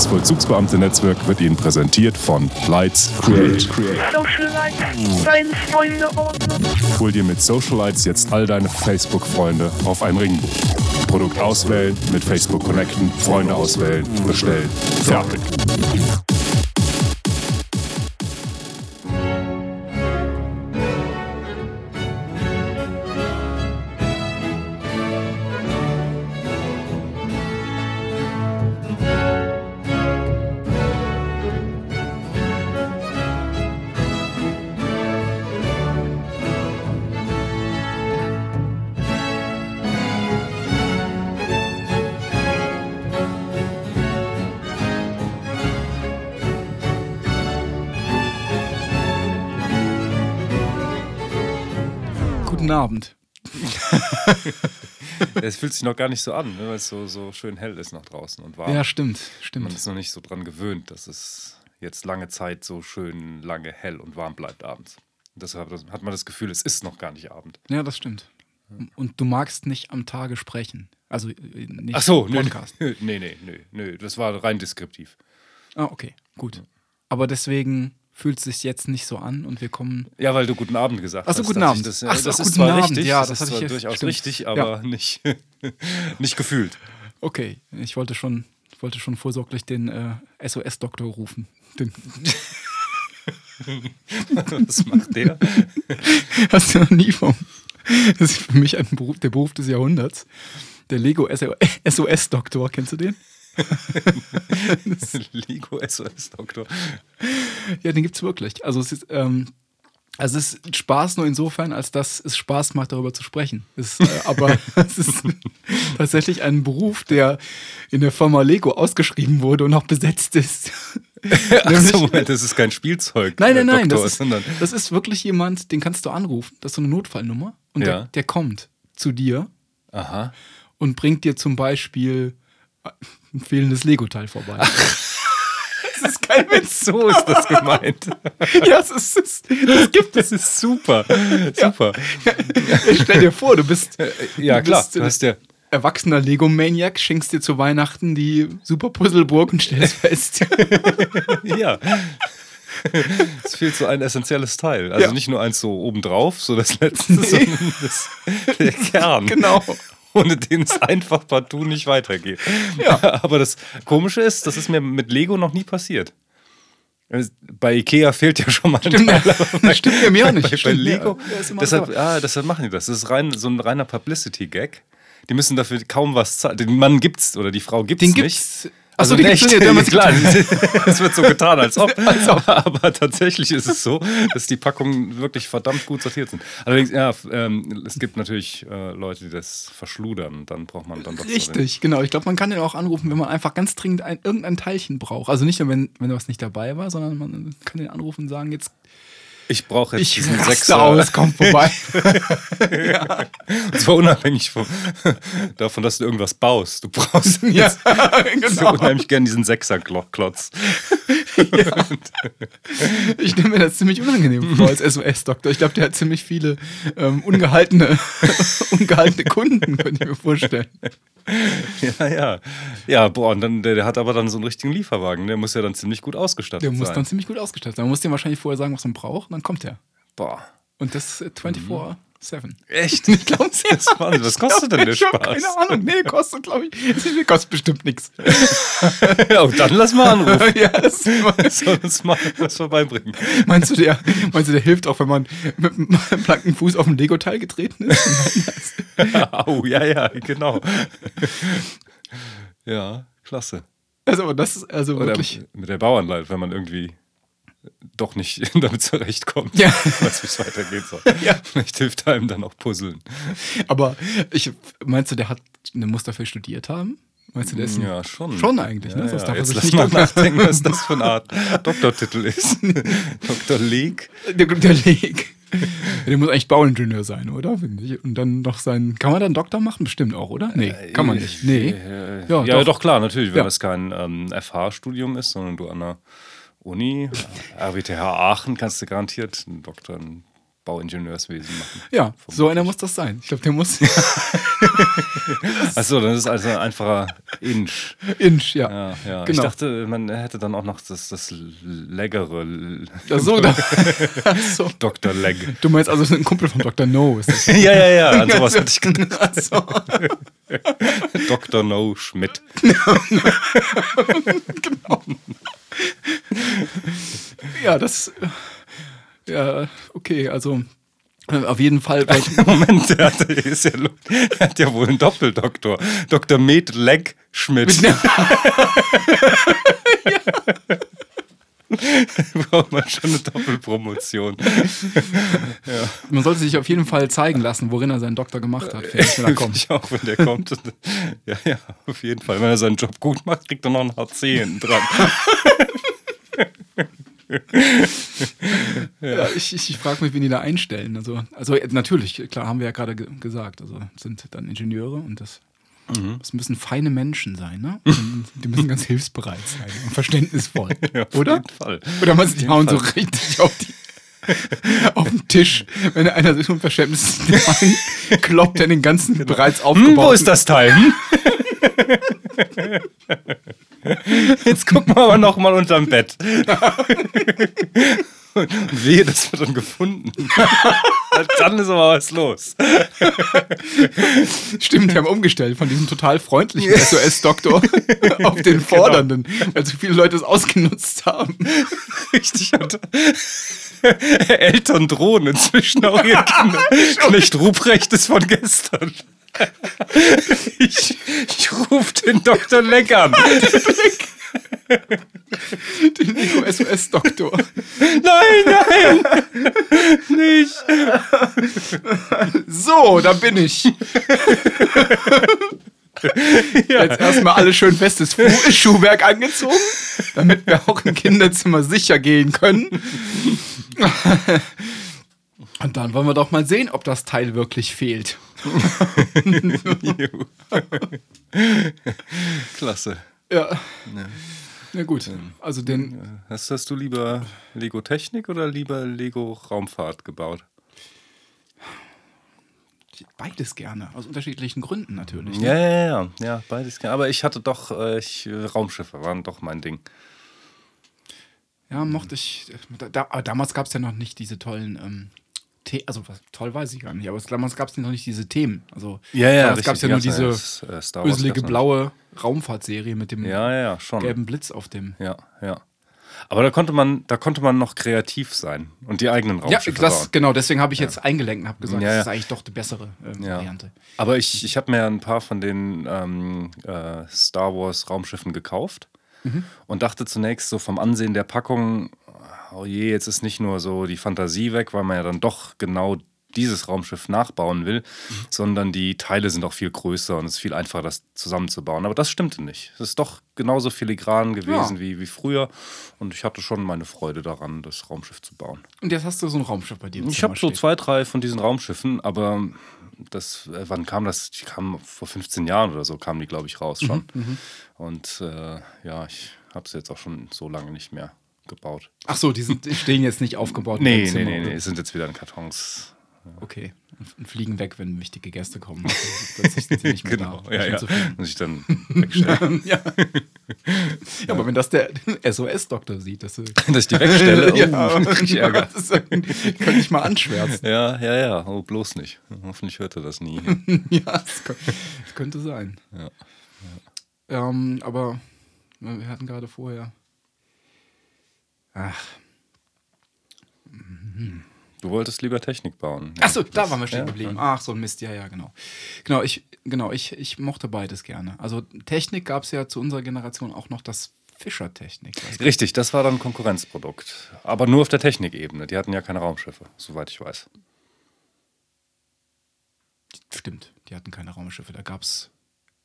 Das Vollzugsbeamte-Netzwerk wird Ihnen präsentiert von Lights Create. Hol dir mit Socialites jetzt all deine Facebook-Freunde auf ein Ringbuch. Produkt auswählen, mit Facebook connecten, Freunde auswählen, bestellen. Fertig. Abend. Es fühlt sich noch gar nicht so an, ne, weil es so, so schön hell ist nach draußen und warm. Ja, stimmt, Man stimmt. ist noch nicht so dran gewöhnt, dass es jetzt lange Zeit so schön lange hell und warm bleibt abends. Und deshalb hat man das Gefühl, es ist noch gar nicht Abend. Ja, das stimmt. Und du magst nicht am Tage sprechen. Also äh, nicht Ach so, Podcast. nö, nee, nee, nö, nö, das war rein deskriptiv. Ah, okay, gut. Aber deswegen fühlt sich jetzt nicht so an und wir kommen. Ja, weil du guten Abend gesagt hast. guten dachte Abend. Das, Ach so, das ist guten zwar Abend. richtig, Ja, das, das ist zwar durchaus stimmt. richtig, Ja. aber nicht, nicht gefühlt. Okay, ich wollte schon, ich wollte schon vorsorglich den äh, SOS-Doktor rufen. Den, Was macht der? hast du noch nie vom. Das ist für mich ein Beruf, der Beruf des Jahrhunderts. Der Lego SOS-Doktor, kennst du den? Lego SOS Doktor. Ja, den gibt es wirklich. Also es ist, ähm, also es ist Spaß nur insofern, als dass es Spaß macht, darüber zu sprechen. Es, äh, aber es ist tatsächlich ein Beruf, der in der Firma Lego ausgeschrieben wurde und auch besetzt ist. Achso, Moment, das ist kein Spielzeug. Nein, nein, äh, nein, Doktor, das ist, das ist wirklich jemand, den kannst du anrufen. Das ist so eine Notfallnummer. Und Ja. der, der kommt zu dir Aha. und bringt dir zum Beispiel ein fehlendes Lego-Teil vorbei. Das ist kein Witz. So ist das gemeint. Ja, es ist, es, das gibt es. Das ist super. Super. Stell dir vor, du bist, Ja, du klar. bist Du hast ja. erwachsener Lego-Maniac, schenkst dir zu Weihnachten die Super Puzzleburg und stellst fest. Ja. Es fehlt so ein essentielles Teil. Also Ja. nicht nur eins so obendrauf, so das letzte, sondern das, der Kern. genau. Ohne den es einfach partout nicht weitergeht. Ja. Aber das Komische ist, das ist mir mit Lego noch nie passiert. Bei Ikea fehlt ja schon mal ein Stimmt, Teil. das stimmt ja mir auch nicht. Bei, bei Stimmt. Lego. Ja, deshalb, ah, deshalb machen die das. Das ist rein, so ein reiner Publicity-Gag. Die müssen dafür kaum was zahlen. Den Mann gibt's oder die Frau gibt's Den nicht. gibt's. Also Achso, echt, gibt's nicht. damals klar, gibt's- es wird so getan, als ob. Als ob. Aber tatsächlich ist es so, dass die Packungen wirklich verdammt gut sortiert sind. Allerdings, ja, ähm, es gibt natürlich äh, Leute, die das verschludern. Dann braucht man dann doch Richtig, genau. Ich glaube, man kann den auch anrufen, wenn man einfach ganz dringend ein, irgendein Teilchen braucht. Also nicht nur, wenn, wenn was nicht dabei war, sondern man kann den anrufen und sagen, jetzt Ich brauche jetzt ich diesen Sechser. aus, komm vorbei. Und zwar unabhängig von, davon, dass du irgendwas baust. Du brauchst ja, jetzt so genau. unheimlich gern diesen Sechserklotz. Ich stelle mir das ziemlich unangenehm vor als SOS-Doktor. Ich glaube, der hat ziemlich viele ähm, ungehaltene, ungehaltene Kunden, könnte ich mir vorstellen. Ja, ja. Ja, boah, und dann, der, der hat aber dann so einen richtigen Lieferwagen. Der muss ja dann ziemlich gut ausgestattet Der muss sein. dann ziemlich gut ausgestattet sein. Man muss dem wahrscheinlich vorher sagen, was man braucht, dann kommt er. boah. Und das äh, 24-7. Echt? Ich glaube, ist Wahnsinn. Was kostet denn der Spaß? Keine Ahnung. Nee, kostet, glaube ich, kostet bestimmt nichts. Ja, und dann lass mal anrufen. ja, das, Soll uns mal was vorbeibringen. meinst, du, der, meinst du, der hilft auch, wenn man mit einem blanken Fuß auf ein Lego-Teil getreten ist? Au, ja, ja, genau. Ja, klasse. Also, aber das ist also Oder wirklich. mit der Bauernleit, wenn man irgendwie doch nicht damit zurechtkommt, Ja. weiß, wie es weitergehen soll. Ja. Vielleicht hilft einem dann auch Puzzeln. Aber ich, meinst du, der hat, der muss dafür studiert haben? Meinst du, der ist ein, Ja, schon. Schon eigentlich, ne? Ja, Sonst ja. Jetzt lass mal nachdenken, was das für eine Art Doktortitel ist. Dr. League. der, der Leg. Der muss eigentlich Bauingenieur sein, oder? Finde ich. Und dann noch sein. Kann man dann Doktor machen? Bestimmt auch, oder? Nee, kann man nicht. Nee. Äh, Ja, ja, doch. doch. klar, natürlich, wenn Ja. das kein ähm, FH-Studium ist, sondern du an der Uni, RWTH Aachen, kannst du garantiert einen Doktor in Bauingenieurswesen machen. Ja, so einer muss das sein. Ich glaube, der muss Achso, das ist also ein einfacher Inch. Inch, ja. Ja, ja. Ich Genau. dachte, man hätte dann auch noch das, das leckere Ja, so, da, so. Dr. Leg. Du meinst also so ein Kumpel von Dr. No. Ist das? ja, ja, ja, an sowas hätte ich gedacht. Also, Dr. No Schmidt. ja, das. äh, Ja, okay, also äh, auf jeden Fall. Moment, der hat, der ist ja, der hat ja wohl einen Doppeldoktor. Dr. Med Leg Schmidt. Braucht man schon eine Doppelpromotion. Man sollte sich auf jeden Fall zeigen lassen, worin er seinen Doktor gemacht hat, finde ich, wenn er kommt. Ich auch, wenn der kommt. Ja, ja, auf jeden Fall. Wenn er seinen Job gut macht, kriegt er noch ein HC hinten dran. Ja, ich ich, ich frage mich, wen die da einstellen. Also, also äh, natürlich, klar, haben wir ja gerade ge gesagt. Also sind dann Ingenieure und das, das müssen feine Menschen sein, ne? Die müssen ganz hilfsbereit sein und verständnisvoll. Ja, oder? Fall. Oder man die hauen so richtig auf die. Auf den Tisch, wenn einer sich unverständnis kloppt er den ganzen bereits Hm, aufgebauten. wo ist das Teil? Hm? Jetzt gucken wir aber noch mal unterm Bett. Und wehe, das wird dann gefunden. Dann ist aber was los. Stimmt, die haben umgestellt von diesem total freundlichen SOS-Doktor auf den fordernden, weil so viele Leute es ausgenutzt haben. Richtig. Und Eltern drohen inzwischen auch ihre Kinder. Knecht Ruprecht ist von gestern. Ich, ich rufe den Dr. Leck an. Den SOS-Doktor. Nein, nein, nicht. So, da bin ich. Jetzt erstmal alles schön festes Schuhwerk angezogen, damit wir auch im Kinderzimmer sicher gehen können. Und dann wollen wir doch mal sehen, ob das Teil wirklich fehlt. Klasse. Ja. Na gut, also den, Hast, hast du lieber Lego Technik oder lieber Lego Raumfahrt gebaut? beides gerne, aus unterschiedlichen Gründen natürlich. ne? Ja, ja, ja, ja, beides. gerne. Aber ich hatte doch, äh, ich, äh, Raumschiffe waren doch mein Ding. Ja, mochte ich. Da, aber damals gab es ja noch nicht diese tollen. Ähm, The also, was, toll weiß ich gar nicht, aber es- damals gab es noch nicht diese Themen. Also, damals gab es ja nur diese das, äh, öselige blaue Raumfahrtserie mit dem. Ja, ja, ja, schon. gelben Blitz auf dem. Ja, ja. Aber da konnte man, da konnte man noch kreativ sein und die eigenen Ja, Raumschiffe das, bauen. genau, deswegen habe ich jetzt eingelenkt und habe gesagt, Ja, das ja. ist eigentlich doch die bessere ähm, Ja. Variante. Aber ich, ich habe mir ein paar von den ähm, äh, Star Wars Raumschiffen gekauft Mhm. und dachte zunächst so vom Ansehen der Packung, oh je, jetzt ist nicht nur so die Fantasie weg, weil man ja dann doch genau dieses Raumschiff nachbauen will, Mhm. sondern die Teile sind auch viel größer und es ist viel einfacher, das zusammenzubauen. Aber das stimmte nicht. Es ist doch genauso filigran gewesen Ja. wie, wie früher und ich hatte schon meine Freude daran, das Raumschiff zu bauen. Und jetzt hast du so ein Raumschiff bei dir. Ich habe so zwei, drei von diesen Raumschiffen, aber das, äh, wann kam das? Die kamen vor 15 Jahren oder so, kamen die, glaube ich, raus schon. Und äh, ja, ich habe sie jetzt auch schon so lange nicht mehr gebaut. Ach so, die, sind, stehen jetzt nicht aufgebaut. Nee, nee, Zimmer, nee, nee, es sind jetzt wieder in Kartons. Okay. Und- fliegen weg, wenn wichtige Gäste kommen. Sind sie nicht mehr Genau, da. ja, ja. Muss ich dann wegstellen. ja. ja, aber wenn das der SOS-Doktor sieht, das ist. Dass ich die wegstelle, oh, ja, ich Ärger. das ist könnte ich mal anschwärzen. Ja, ja, ja, oh, bloß nicht. Hoffentlich hört er das nie. ja, das, kö- das könnte sein. Ja. Ähm, aber wir hatten gerade vorher. Ach, Du wolltest lieber Technik bauen. Ach so, da waren wir stehen ja, geblieben. Ach, so ein Mist, ja, ja, genau. Genau, ich, genau, ich, ich mochte beides gerne. Also Technik gab es ja zu unserer Generation auch noch das Fischer-Technik. Richtig, das war dann ein Konkurrenzprodukt. Aber nur auf der Technikebene. Die hatten ja keine Raumschiffe, soweit ich weiß. Stimmt, die hatten keine Raumschiffe. Da gab's,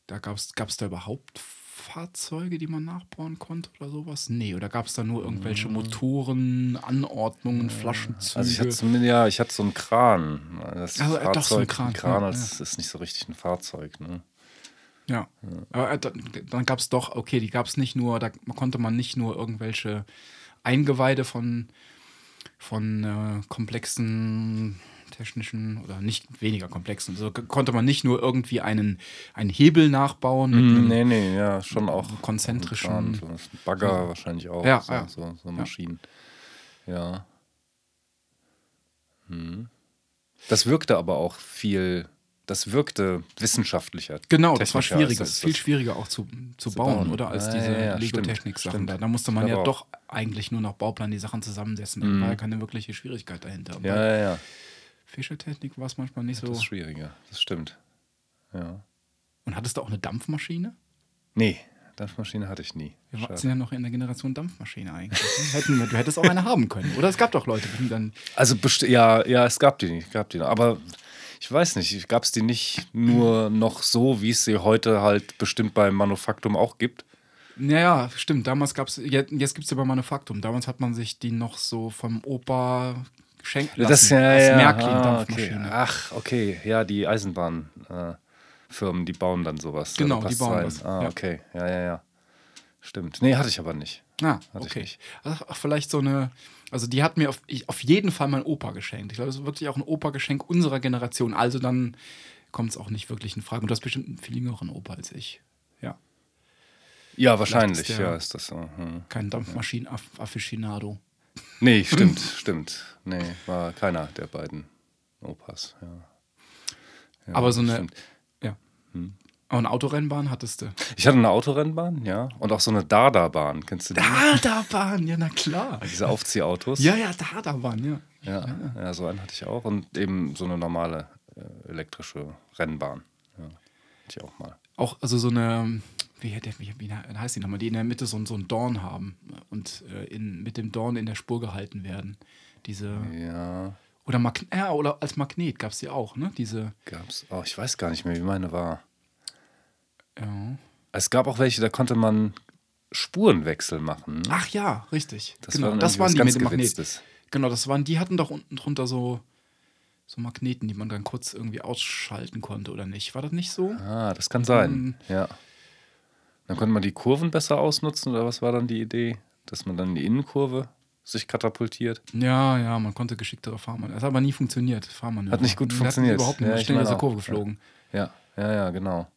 da gab's, gab's da überhaupt Fahrzeuge, die man nachbauen konnte oder sowas? Nee, oder gab es da nur irgendwelche Motoren, Anordnungen, Flaschenzüge? Also ich hatte, zumindest- ja, ich hatte so einen Kran. Das Also, äh, doch, so ein Fahrzeug, Kran, ein Kran ja, das ist nicht so richtig ein Fahrzeug. Ne? Ja. Aber äh, dann, dann gab es doch, okay, die gab es nicht nur, da konnte man nicht nur irgendwelche Eingeweide von von äh, komplexen technischen oder nicht weniger komplexen. Also konnte man nicht nur irgendwie einen, einen Hebel nachbauen mit einem Mm, nee, nee, ja, schon auch. konzentrischen- Kran, so ein Bagger wahrscheinlich auch. Ja, so, ja. So, so Maschinen. Ja. Hm. Das wirkte aber auch viel, das wirkte wissenschaftlicher. Genau, das war schwieriger, das- viel schwieriger auch zu, zu, zu bauen, bauen. oder? Als Ja, diese ja, ja, Lego-Technik-Sachen da. Da musste man ja doch eigentlich nur nach Bauplan die Sachen zusammensetzen. Da war ja keine wirkliche Schwierigkeit dahinter. Mhm. Ja, ja, ja. Fischertechnik war es manchmal nicht so. Das ist schwieriger, das stimmt. Ja. Und hattest du auch eine Dampfmaschine? Nee, Dampfmaschine hatte ich nie. Wir Schade. sind ja noch in der Generation Dampfmaschine eigentlich. Hätten, du hättest auch eine haben können. Oder es gab doch Leute, die dann. Also ja, ja, es gab die nicht, gab die noch. Aber ich weiß nicht, gab es die nicht nur noch so, wie es sie heute halt bestimmt beim Manufaktum auch gibt? Naja, stimmt. Damals gab es, jetzt, jetzt gibt es ja bei Manufaktum. Damals hat man sich die noch so vom Opa schenken lassen. Das ja, ja. Märklin ah, okay. Ach, okay, ja, die Eisenbahnfirmen, äh, die bauen dann sowas. Genau, Da die bauen rein. das, Ah, ja. okay, ja, ja, ja. Stimmt. Nee, hatte ich aber nicht. Ah, Hatte ich okay. nicht. Also ach, vielleicht so eine, also die hat mir auf, ich, auf jeden Fall mein Opa geschenkt. Ich glaube, das ist wirklich auch ein Opa-Geschenk unserer Generation. Also dann kommt es auch nicht wirklich in Frage. Und du hast bestimmt einen viel jüngeren Opa als ich. Ja, Ja, wahrscheinlich, ist der- ja, ist das so. Hm. kein Dampfmaschinen-Afficionado. Nee, stimmt, stimmt. Nee, war keiner der beiden Opas, ja. Ja, Aber so eine, stimmt. ja. Hm. Aber eine Autorennbahn hattest du. Ich hatte eine Autorennbahn, ja, und auch so eine Dada-Bahn. Kennst du die? Dardabahn, ja, na klar. Diese Aufziehautos. Ja, ja, Dardabahn, ja. Ja, ja, so einen hatte ich auch. Und eben so eine normale äh, elektrische Rennbahn. Ja, hatte ich auch mal. Auch, also so eine, wie, wie, wie heißt die nochmal, die in der Mitte so, so einen Dorn haben und äh, in, mit dem Dorn in der Spur gehalten werden. Diese, Ja, oder, Mag ja, oder als Magnet gab es die auch, ne? Diese, gab's. Oh, ich weiß gar nicht mehr, wie meine war. ja. Es gab auch welche, da konnte man Spurenwechsel machen. Ach ja, richtig. Das genau, war das waren die mit dem Magnet. Genau, das waren, die hatten doch unten drunter so, so Magneten, die man dann kurz irgendwie ausschalten konnte, oder nicht? War das nicht so? Ah, das kann sein. Mhm. Ja. Dann konnte man die Kurven besser ausnutzen, oder was war dann die Idee? Dass man dann die Innenkurve sich katapultiert? Ja, ja, man konnte geschicktere fahren. Das hat aber nie funktioniert, Fahrmanöver. Hat nicht gut die funktioniert. Überhaupt nicht, Ja, ich schnell aus der Kurve geflogen. Ja, ja, ja, genau.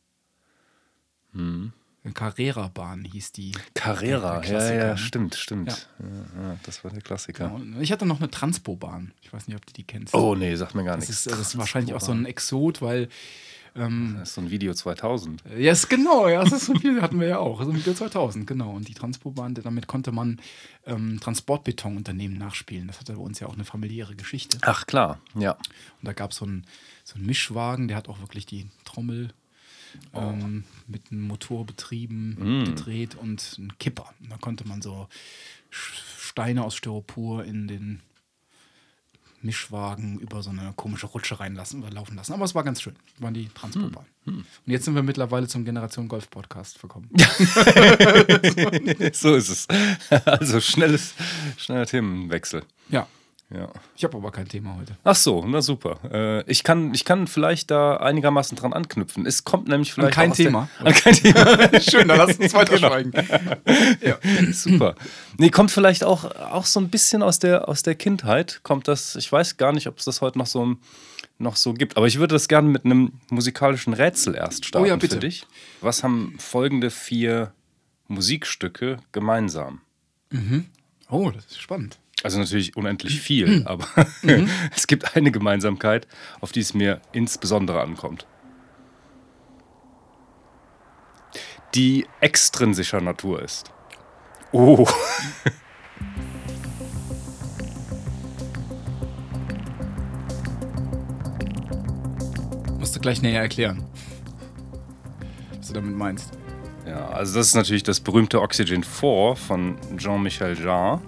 Hm. Carrera-Bahn hieß die. Carrera, ja, ja, ne? stimmt, stimmt. Ja. Ja, das war der Klassiker. Genau. Ich hatte noch eine Transpo-Bahn. Ich weiß nicht, ob du die kennst. Oh, nee, sagt mir gar das nichts. ist, das ist wahrscheinlich auch so ein Exot, weil. Ähm, Das ist so ein Video 2000. ja, ist genau, ja, das ist so viel, hatten wir ja auch. So ein Video 2000, genau. Und die Transpo-Bahn, damit konnte man ähm, Transportbetonunternehmen nachspielen. Das hatte bei uns ja auch eine familiäre Geschichte. Ach, klar, ja. Und da gab es so einen, so einen Mischwagen, der hat auch wirklich die Trommel ähm, mit einem Motor betrieben, gedreht und einen Kipper. Da konnte man so Steine aus Styropor in den Mischwagen über so eine komische Rutsche reinlassen oder laufen lassen. Aber es war ganz schön. Waren die Transportbahn. Und jetzt sind wir mittlerweile zum Generation Golf Podcast gekommen. so ist es. Also schnelles, schneller Themenwechsel. ja, Ja. ich habe aber kein Thema heute. Ach so, na super. Äh, ich, kann, ich kann vielleicht da einigermaßen dran anknüpfen. Es kommt nämlich vielleicht. kein auch aus der- Thema. An kein Thema. Schön, dann lass uns weiter schweigen. ja. Super. Nee, kommt vielleicht auch, auch so ein bisschen aus der, aus der Kindheit. Kommt das, ich weiß gar nicht, ob es das heute noch so, noch so gibt. Aber ich würde das gerne mit einem musikalischen Rätsel erst starten Oh ja, bitte. für dich. Was haben folgende vier Musikstücke gemeinsam? Oh, das ist spannend. Also natürlich Mhm. unendlich viel, aber es gibt eine Gemeinsamkeit, auf die es mir insbesondere ankommt. Die extrinsischer Natur ist. Oh. Musst du gleich näher erklären, was du damit meinst. Ja, also das ist natürlich das berühmte Oxygen 4 von Jean-Michel Jarre.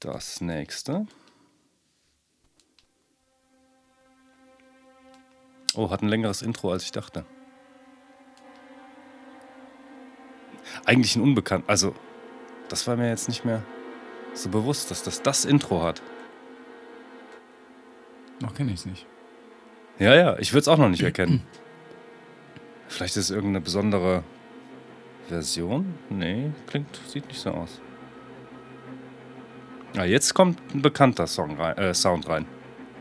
Das nächste. Oh, hat ein längeres Intro, als ich dachte. Eigentlich ein Unbekannt. Also, das war mir jetzt nicht mehr so bewusst, dass das das Intro hat. Noch kenne ich es nicht. Ja, ja, ich würde es auch noch nicht erkennen. Vielleicht ist es irgendeine besondere Version? Nee, klingt, sieht nicht so aus. Ah, jetzt kommt ein bekannter Song rein, äh, Sound rein.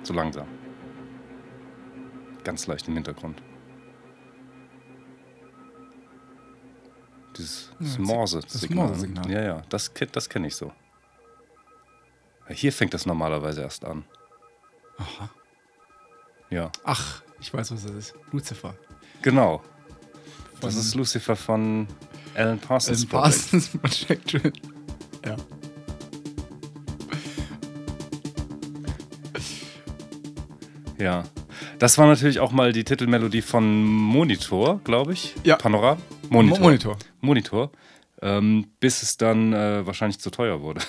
So langsam. Ganz leicht im Hintergrund. Dieses Ja, Morse-Signal. das Morse-Signal. Ja, ja, das, das kenne ich so. Hier fängt das normalerweise erst an. Aha. Ja, Ach, ich weiß, was das ist. Lucifer. genau. Das ist Lucifer von Alan Parsons. Alan Project. Parsons Projection. Ja. Ja. Das war natürlich auch mal die Titelmelodie von Monitor, glaube ich. Ja. Panorama? Mo- Monitor. Monitor. Monitor. Ähm, bis es dann äh, wahrscheinlich zu teuer wurde.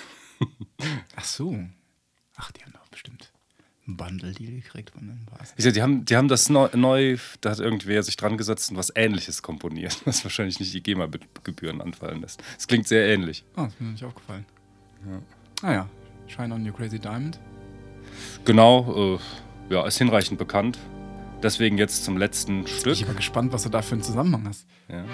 Ach so. Ach, die haben doch bestimmt einen Bundle-Deal gekriegt von Alan Parsons. Ich sag, die haben, die haben das neu, neu, da hat irgendwer sich dran gesetzt und was Ähnliches komponiert, was wahrscheinlich nicht die GEMA-Gebühren anfallen lässt. Es klingt sehr ähnlich. Ah, ist mir nicht aufgefallen. Ah ja. Shine on Your Crazy Diamond. Genau, äh, ja, ist hinreichend bekannt. Deswegen jetzt zum letzten Stück. Ich bin gespannt, was du da für einen Zusammenhang hast. Ja.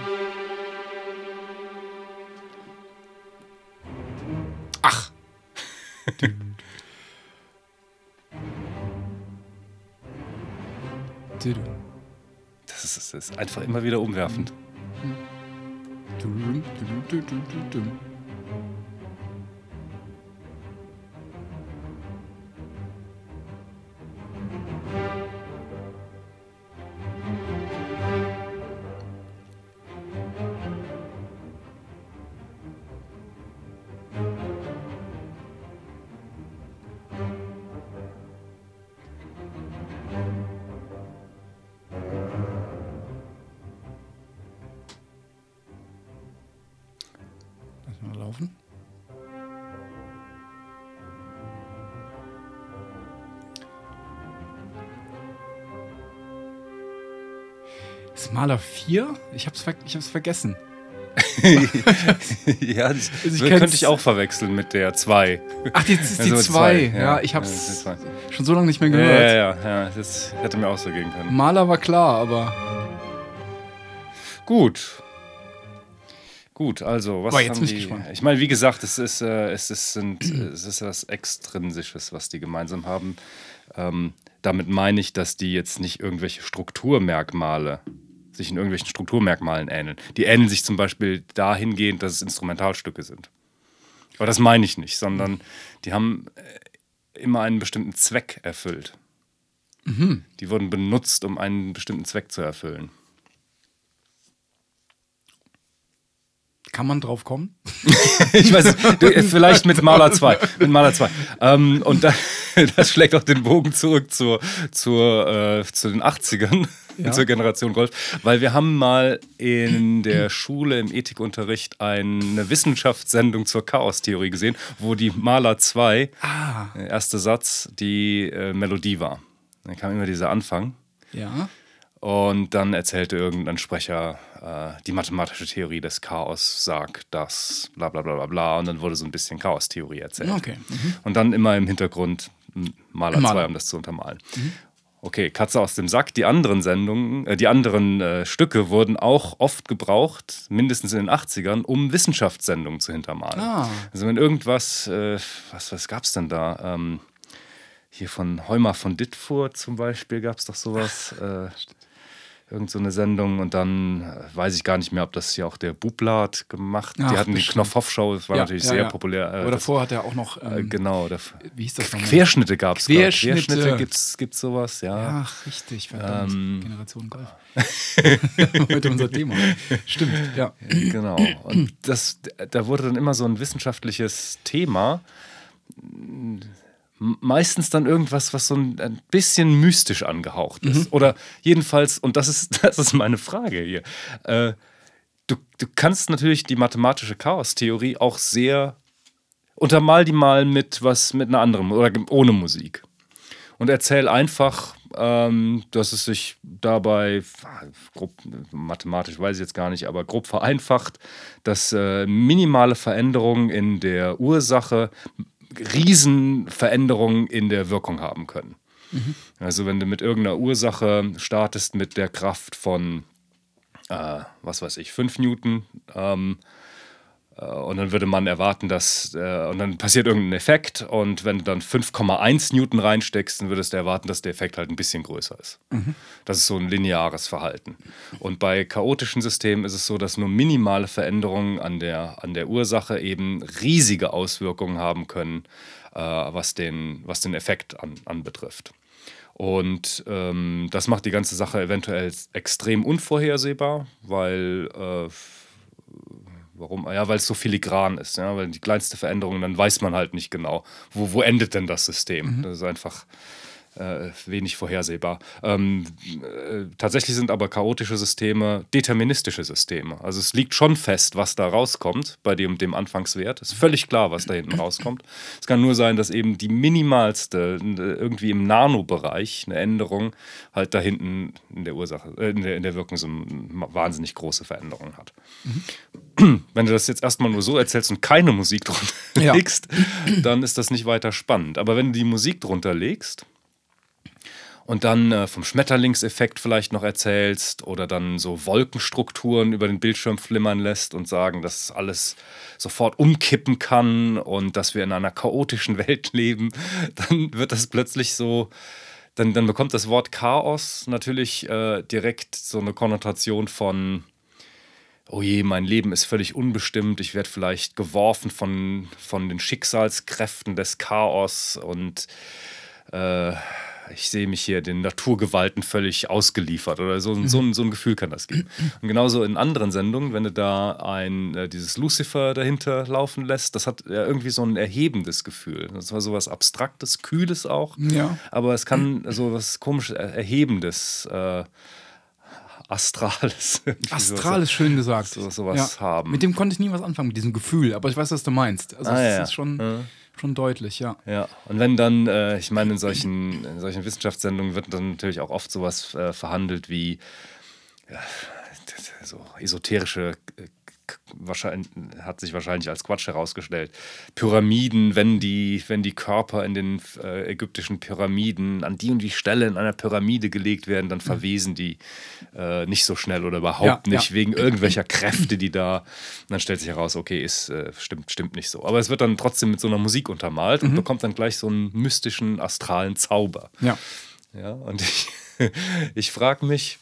Das ist, das ist einfach immer wieder umwerfend. 4? Ich hab's, ver ich hab's vergessen. ja, das Also ich könnte ich auch verwechseln mit der 2. Ach, jetzt ist die Also 2. zwei, Ja, ja. ich Ja, hab's zwei. schon so lange nicht mehr Ja, gehört. ja, ja, ja, das hätte mir auch so gehen können. Maler war klar, aber Gut. Gut, also was Boah, jetzt haben die? gespannt. Ich meine, wie gesagt, es ist, äh, es ist, sind, äh, es ist was Extrinsisches, was die gemeinsam haben. Ähm, damit meine ich, dass die jetzt nicht irgendwelche Strukturmerkmale sich in irgendwelchen Strukturmerkmalen ähneln. Die ähneln sich zum Beispiel dahingehend, dass es Instrumentalstücke sind. Aber das meine ich nicht, sondern die haben äh, immer einen bestimmten Zweck erfüllt. Die wurden benutzt, um einen bestimmten Zweck zu erfüllen. kann man drauf kommen? Ich weiß du, äh, vielleicht mit Maler 2. Mit Maler 2. Ähm, und da, das schlägt auch den Bogen zurück zur, zur, äh, zu den 80ern, Ja. zur Generation Golf. Weil wir haben mal in der Schule im Ethikunterricht eine Wissenschaftssendung zur Chaostheorie gesehen, wo die Maler 2, Ah. der erste Satz, die äh, Melodie war. Dann kam immer dieser Anfang. Ja. Und dann erzählte irgendein Sprecher, äh, die mathematische Theorie des Chaos sagt das, bla bla bla bla bla. Und dann wurde so ein bisschen Chaostheorie erzählt. Okay. Mhm. Und dann immer im Hintergrund Maler Maler. 2, um das zu untermalen. Okay, Katze aus dem Sack. Die anderen Sendungen, äh, die anderen äh, Stücke wurden auch oft gebraucht, mindestens in den 80ern, um Wissenschaftssendungen zu hintermalen. Ah. Also wenn irgendwas, äh, was, was gab es denn da? Ähm, hier von Heumer von Dittfurt zum Beispiel gab es doch sowas. Äh, irgend so eine Sendung und dann äh, weiß ich gar nicht mehr, ob das hier auch der Bublat gemacht. Ach, die hatten die bestimmt. Knopfhoff-Show, das war Ja, natürlich ja, sehr ja. populär. Äh, Aber davor hat er auch noch. äh, Ähm, genau. Der, Wie hieß das? Querschnitte gab es. Querschnitte. Querschnitte gibt's, gibt's sowas, ja. Ach, richtig, verdammt. Ähm. Generation Golf. Heute unser Thema. Stimmt, ja. Genau. Und das, da wurde dann immer so ein wissenschaftliches Thema. Meistens dann irgendwas, was so ein, ein bisschen mystisch angehaucht ist. Oder jedenfalls, und das ist, das ist meine Frage hier. Äh, du, du kannst natürlich die mathematische Chaostheorie auch sehr untermal die mal mit was mit einer anderen oder ohne Musik. Und erzähl einfach, ähm, dass es sich dabei, grob, mathematisch weiß ich jetzt gar nicht, aber grob vereinfacht, dass äh, minimale Veränderungen in der Ursache Riesenveränderungen in der Wirkung haben können. Also wenn du mit irgendeiner Ursache startest mit der Kraft von äh, was weiß ich, 5 Newton. Ähm, äh, und dann würde man erwarten, dass, äh, und dann passiert irgendein Effekt und wenn du dann 5,1 Newton reinsteckst, dann würdest du erwarten, dass der Effekt halt ein bisschen größer ist. Das ist so ein lineares Verhalten. Und bei chaotischen Systemen ist es so, dass nur minimale Veränderungen an der, an der Ursache eben riesige Auswirkungen haben können, äh, was, den, was den Effekt an, anbetrifft. Und ähm, das macht die ganze Sache eventuell extrem unvorhersehbar, weil äh, Warum? Ja, weil es so filigran ist. Ja? Weil die kleinste Veränderung, dann weiß man halt nicht genau, wo, wo endet denn das System. Das ist einfach äh, wenig vorhersehbar. Ähm, äh, tatsächlich sind aber chaotische Systeme deterministische Systeme. Also es liegt schon fest, was da rauskommt bei dem, dem Anfangswert. Es ist völlig klar, was da hinten rauskommt. Es kann nur sein, dass eben die minimalste, irgendwie im Nanobereich, eine Änderung halt da hinten in der Ursache, äh, in, der, in der Wirkung so eine wahnsinnig große Veränderung hat. Wenn du das jetzt erstmal nur so erzählst und keine Musik drunter Ja. legst, dann ist das nicht weiter spannend. Aber wenn du die Musik drunter legst, und dann äh, vom Schmetterlingseffekt vielleicht noch erzählst oder dann so Wolkenstrukturen über den Bildschirm flimmern lässt und sagen, dass alles sofort umkippen kann und dass wir in einer chaotischen Welt leben, dann wird das plötzlich so, dann, dann bekommt das Wort Chaos natürlich äh, direkt so eine Konnotation von, oh je, mein Leben ist völlig unbestimmt, ich werde vielleicht geworfen von, von den Schicksalskräften des Chaos und äh, ich sehe mich hier den Naturgewalten völlig ausgeliefert oder so, so, ein, so ein Gefühl kann das geben. Und genauso in anderen Sendungen, wenn du da ein, äh, dieses Lucifer dahinter laufen lässt, das hat ja irgendwie so ein erhebendes Gefühl. Das war sowas Abstraktes, Kühles auch, Ja. aber es kann so was komisches, er- Erhebendes, äh, Astrales. irgendwie Astral ist schön gesagt. so- sowas haben. Mit dem konnte ich nie was anfangen, mit diesem Gefühl, aber ich weiß, was du meinst. Also Ah, es ja. ist schon, schon deutlich, ja. Ja, und wenn dann, äh, ich meine, in solchen, in solchen Wissenschaftssendungen wird dann natürlich auch oft sowas äh, verhandelt wie ja, so esoterische, äh, wahrscheinlich, hat sich wahrscheinlich als Quatsch herausgestellt. Pyramiden, wenn die, wenn die Körper in den äh, ägyptischen Pyramiden an die und die Stelle in einer Pyramide gelegt werden, dann verwesen die äh, nicht so schnell oder überhaupt Ja, ja. nicht wegen irgendwelcher Kräfte, die da. Und dann stellt sich heraus, okay, ist, äh, stimmt, stimmt nicht so. Aber es wird dann trotzdem mit so einer Musik untermalt und bekommt dann gleich so einen mystischen, astralen Zauber. Ja. Ja, und ich, ich frage mich,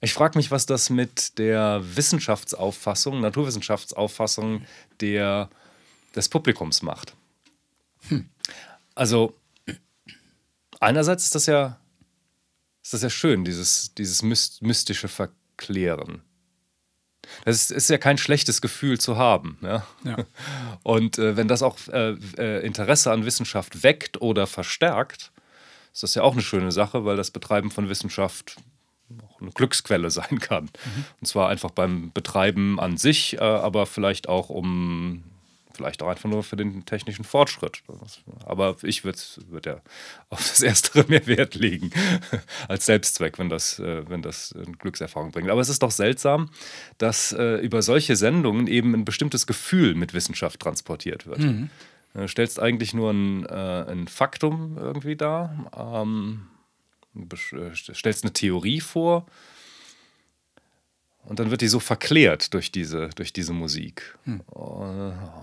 ich frage mich, was das mit der Wissenschaftsauffassung, Naturwissenschaftsauffassung der, des Publikums macht. Also, einerseits ist das ja, ist das ja schön, dieses, dieses myst- mystische Verklären. Das ist, ist ja kein schlechtes Gefühl zu haben. Ja? Ja. Und äh, wenn das auch äh, äh, Interesse an Wissenschaft weckt oder verstärkt, ist das ja auch eine schöne Sache, weil das Betreiben von Wissenschaft auch eine Glücksquelle sein kann. Und zwar einfach beim Betreiben an sich, äh, aber vielleicht auch um, vielleicht auch einfach nur für den technischen Fortschritt. Aber ich würde würd ja auf das Erstere mehr Wert legen als Selbstzweck, wenn das, äh, wenn das eine Glückserfahrung bringt. Aber es ist doch seltsam, dass äh, über solche Sendungen eben ein bestimmtes Gefühl mit Wissenschaft transportiert wird. Du stellst eigentlich nur ein, ein Faktum irgendwie dar, ähm, äh, stellst eine Theorie vor und dann wird die so verklärt durch diese, durch diese Musik. Äh,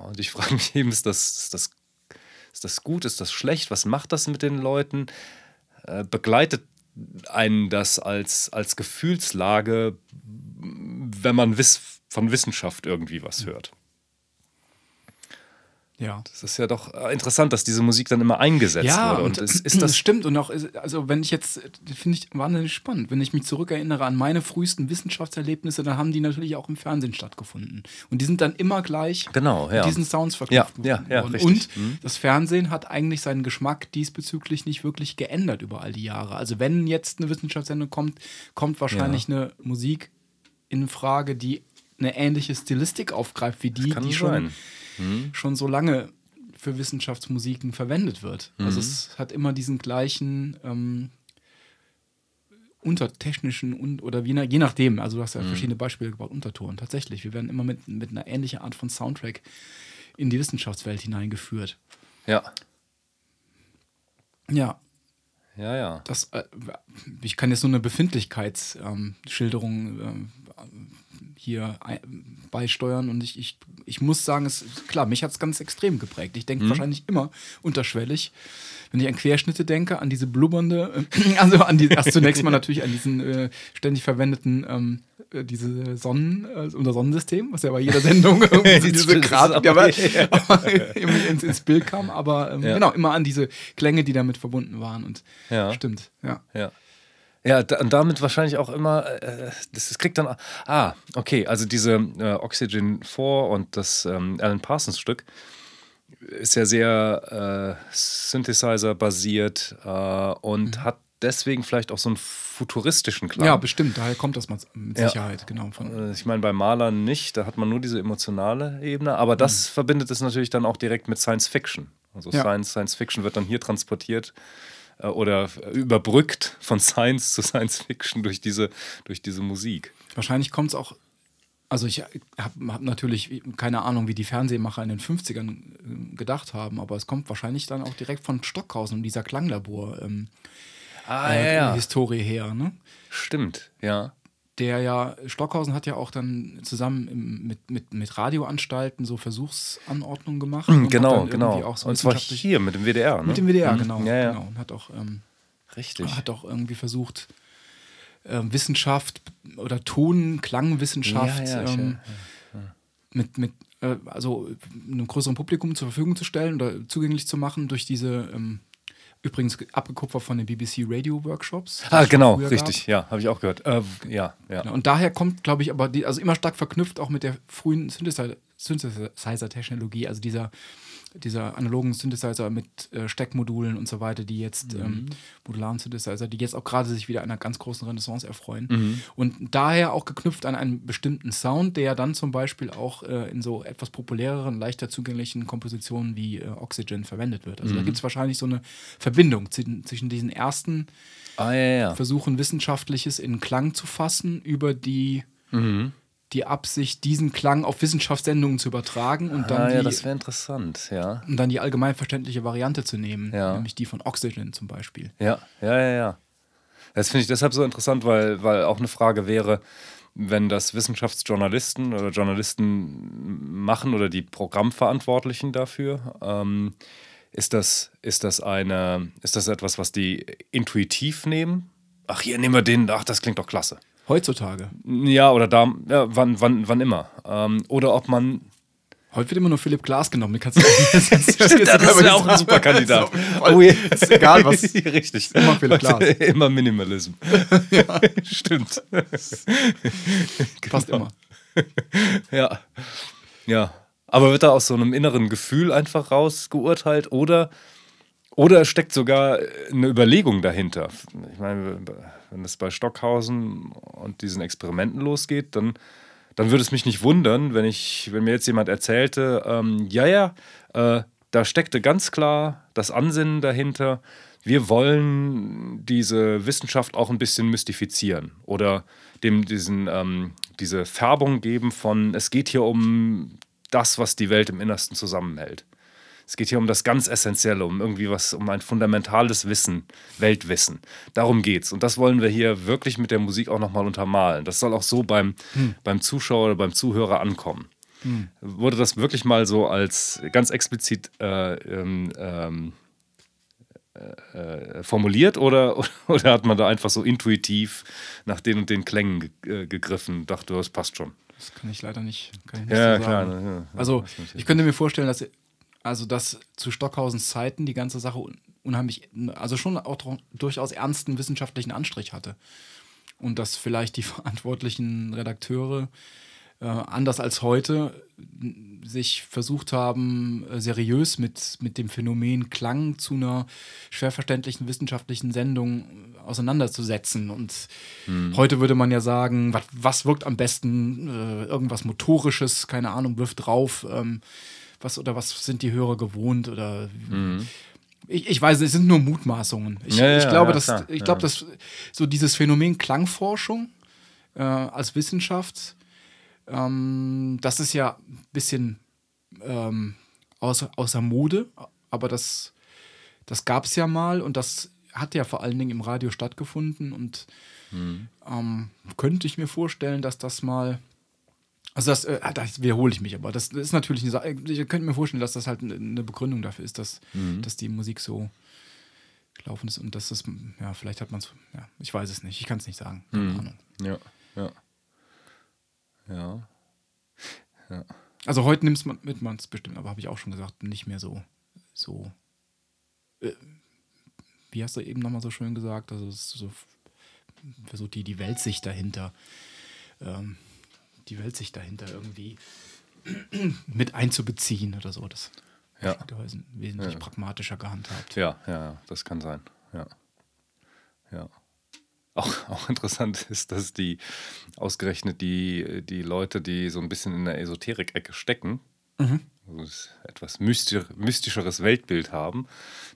Und ich frage mich eben, ist das, ist, das, ist das gut, ist das schlecht? Was macht das mit den Leuten? Äh, begleitet einen das als, als Gefühlslage, wenn man wiss, von Wissenschaft irgendwie was hört? Ja. Das ist ja doch äh, interessant, dass diese Musik dann immer eingesetzt Ja, wurde. und, Und ist, ist das stimmt. Und auch, also wenn ich jetzt, finde ich wahnsinnig spannend, wenn ich mich zurückerinnere an meine frühesten Wissenschaftserlebnisse, dann haben die natürlich auch im Fernsehen stattgefunden. Und die sind dann immer gleich Genau, ja. mit diesen Sounds verknüpft Ja, ja, ja, worden. richtig. Mhm. Und das Fernsehen hat eigentlich seinen Geschmack diesbezüglich nicht wirklich geändert über all die Jahre. Also wenn jetzt eine Wissenschaftssendung kommt, kommt wahrscheinlich eine Musik in Frage, die eine ähnliche Stilistik aufgreift wie die, kann die schon sein. Schon so lange für Wissenschaftsmusiken verwendet wird. Also es hat immer diesen gleichen ähm, untertechnischen und oder je, nach, je nachdem, also du hast ja verschiedene Beispiele gebaut, Unterton. Tatsächlich, wir werden immer mit, mit einer ähnlichen Art von Soundtrack in die Wissenschaftswelt hineingeführt. Ja, Ja, Ja, ja. Das, äh, ich kann jetzt nur eine Befindlichkeitsschilderung ähm, hier beisteuern und ich, ich, ich muss sagen, es, klar, mich hat es ganz extrem geprägt. Ich denke wahrscheinlich immer unterschwellig, wenn ich an Querschnitte denke, an diese blubbernde, äh, also an die, erst zunächst mal natürlich an diesen äh, ständig verwendeten, ähm, äh, diese Sonnen, äh, unser Sonnensystem, was ja bei jeder Sendung irgendwie diese Grad, ja, aber ins, ins Bild kam, aber ähm, Ja. genau, immer an diese Klänge, die damit verbunden waren und Ja. stimmt, ja. Ja. Ja, da, und damit wahrscheinlich auch immer, äh, das, das kriegt dann, ah, okay, also diese äh, Oxygen 4 und das ähm, Alan Parsons Stück ist ja sehr äh, Synthesizer-basiert äh, und hat deswegen vielleicht auch so einen futuristischen Klang. Ja, bestimmt, daher kommt das mal mit Ja. Sicherheit, genau. Von, Äh, Ich meine, bei Malern nicht, da hat man nur diese emotionale Ebene, aber das verbindet es natürlich dann auch direkt mit Science Fiction. Also Ja. Science, Science Fiction wird dann hier transportiert äh, oder überbrückt von Science zu Science Fiction durch diese, durch diese Musik. Wahrscheinlich kommt es auch. Also ich habe hab natürlich keine Ahnung, wie die Fernsehmacher in den 50ern äh, gedacht haben, aber es kommt wahrscheinlich dann auch direkt von Stockhausen und dieser Klanglabor ähm, Ah, äh, Historie her, ne? Stimmt, ja. Der ja, Stockhausen hat ja auch dann zusammen im, mit, mit, mit Radioanstalten so Versuchsanordnungen gemacht. und hat Genau, genau. Auch so und zwar hier mit dem WDR, ne? Mit dem WDR, Mhm. genau. Ja, ja. genau. Und hat auch ähm, Richtig. hat auch irgendwie versucht, ähm, Wissenschaft oder Ton, Klangwissenschaft Ja, ähm, mit, mit äh, also einem größeren Publikum zur Verfügung zu stellen oder zugänglich zu machen durch diese ähm, übrigens abgekupfert von den BBC Radio Workshops. Ah, genau, richtig, gab. ja, habe ich auch gehört. Äh, ja, ja. Genau, Und daher kommt, glaube ich, aber die, also immer stark verknüpft auch mit der frühen Synthesizer- Synthesizer-Technologie, also dieser, dieser analogen Synthesizer mit äh, Steckmodulen und so weiter, die jetzt ähm, modularen Synthesizer, die jetzt auch gerade sich wieder einer ganz großen Renaissance erfreuen. Und daher auch geknüpft an einen bestimmten Sound, der dann zum Beispiel auch äh, in so etwas populäreren, leichter zugänglichen Kompositionen wie äh, Oxygen verwendet wird. Also da gibt es wahrscheinlich so eine Verbindung zwischen, zwischen diesen ersten Ah, ja, ja. versuchen, Wissenschaftliches in Klang zu fassen, über die, Mhm. Die Absicht, diesen Klang auf Wissenschaftssendungen zu übertragen und dann, Ah, ja, die, das wäre interessant, ja. und dann die allgemeinverständliche Variante zu nehmen, Ja. nämlich die von Oxygen zum Beispiel. Ja, ja, ja, ja. Das finde ich deshalb so interessant, weil, weil auch eine Frage wäre, wenn das Wissenschaftsjournalisten oder Journalisten machen oder die Programmverantwortlichen dafür, ähm, ist, das, ist, das eine, ist das etwas, was die intuitiv nehmen? Ach, hier nehmen wir den, ach, das klingt doch klasse. Heutzutage. Ja, oder da, ja, wann, wann, wann immer. Ähm, oder ob man Heute wird immer nur Philipp Glass genommen. Den kannst du das, das, Stimmt, das wäre auch ein super Kandidat. Oh, je. ist egal, was. Richtig. Immer Philipp Glass. Immer Minimalism. Stimmt. Passt immer. Ja. Ja. Aber wird da aus so einem inneren Gefühl einfach rausgeurteilt oder, oder steckt sogar eine Überlegung dahinter? Ich meine, wenn es bei Stockhausen und diesen Experimenten losgeht, dann, dann würde es mich nicht wundern, wenn, ich, wenn mir jetzt jemand erzählte, ähm, ja, ja, äh, da steckte ganz klar das Ansinnen dahinter, wir wollen diese Wissenschaft auch ein bisschen mystifizieren oder dem diesen, ähm, diese Färbung geben von, es geht hier um das, was die Welt im Innersten zusammenhält. Es geht hier um das ganz Essentielle, um irgendwie was, um ein fundamentales Wissen, Weltwissen. Darum geht's. Und das wollen wir hier wirklich mit der Musik auch nochmal untermalen. Das soll auch so beim, beim Zuschauer oder beim Zuhörer ankommen. Wurde das wirklich mal so als ganz explizit äh, ähm, ähm, äh, formuliert oder, oder hat man da einfach so intuitiv nach den und den Klängen ge äh, gegriffen und dachte, das passt schon? Das kann ich leider nicht. Kann ich nicht Ja, so klar. sagen. ne, ja, Also ich könnte mir vorstellen, dass also dass zu Stockhausens Zeiten die ganze Sache un- unheimlich, also schon auch durchaus ernsten wissenschaftlichen Anstrich hatte. Und dass vielleicht die verantwortlichen Redakteure äh, anders als heute sich versucht haben, äh, seriös mit, mit dem Phänomen Klang zu einer schwer verständlichen wissenschaftlichen Sendung äh, auseinanderzusetzen. Und heute würde man ja sagen, was, was wirkt am besten, äh, irgendwas Motorisches, keine Ahnung, wirft drauf, ähm, was oder was sind die Hörer gewohnt oder ich, ich weiß, es sind nur Mutmaßungen. Ich, Ja, ich glaube, ja, dass, klar, ich glaube, dass so dieses Phänomen Klangforschung äh, als Wissenschaft, ähm, das ist ja ein bisschen ähm, außer, außer Mode, aber das, das gab es ja mal und das hat ja vor allen Dingen im Radio stattgefunden und Mhm. ähm, könnte ich mir vorstellen, dass das mal. Also das, äh, das wiederhole ich mich, aber das ist natürlich eine Sache. Ich könnte mir vorstellen, dass das halt eine- Begründung dafür ist, dass, Mhm. dass die Musik so gelaufen ist und dass das, ja, vielleicht hat man es, ja, ich weiß es nicht, ich kann es nicht sagen. Keine Mhm. Ahnung. Ja, ja. Ja. Also heute nimmt man mit man es bestimmt, aber habe ich auch schon gesagt, nicht mehr so, so. Äh, wie hast du eben nochmal so schön gesagt? Also es ist so versucht die, die Weltsicht dahinter, ähm, die Weltsicht dahinter irgendwie mit einzubeziehen oder so. Das Ja. ist wesentlich Ja. pragmatischer gehandhabt. Ja, ja, das kann sein. Ja. Ja. Auch, auch interessant ist, dass die ausgerechnet die, die Leute, die so ein bisschen in der Esoterik-Ecke stecken, also das etwas mystisch, mystischeres Weltbild haben,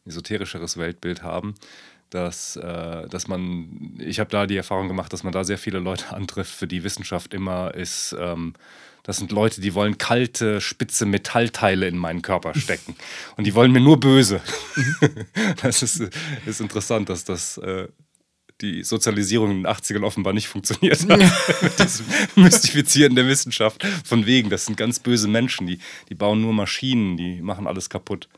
ein esoterischeres Weltbild haben, dass, äh, dass man, ich habe da die Erfahrung gemacht, dass man da sehr viele Leute antrifft, für die Wissenschaft immer ist, ähm, das sind Leute, die wollen kalte, spitze Metallteile in meinen Körper stecken. Und die wollen mir nur böse. das ist, ist interessant, dass das äh, die Sozialisierung in den 80ern offenbar nicht funktioniert hat. Diesem Mystifizieren der Wissenschaft. Von wegen, das sind ganz böse Menschen, die, die bauen nur Maschinen, die machen alles kaputt.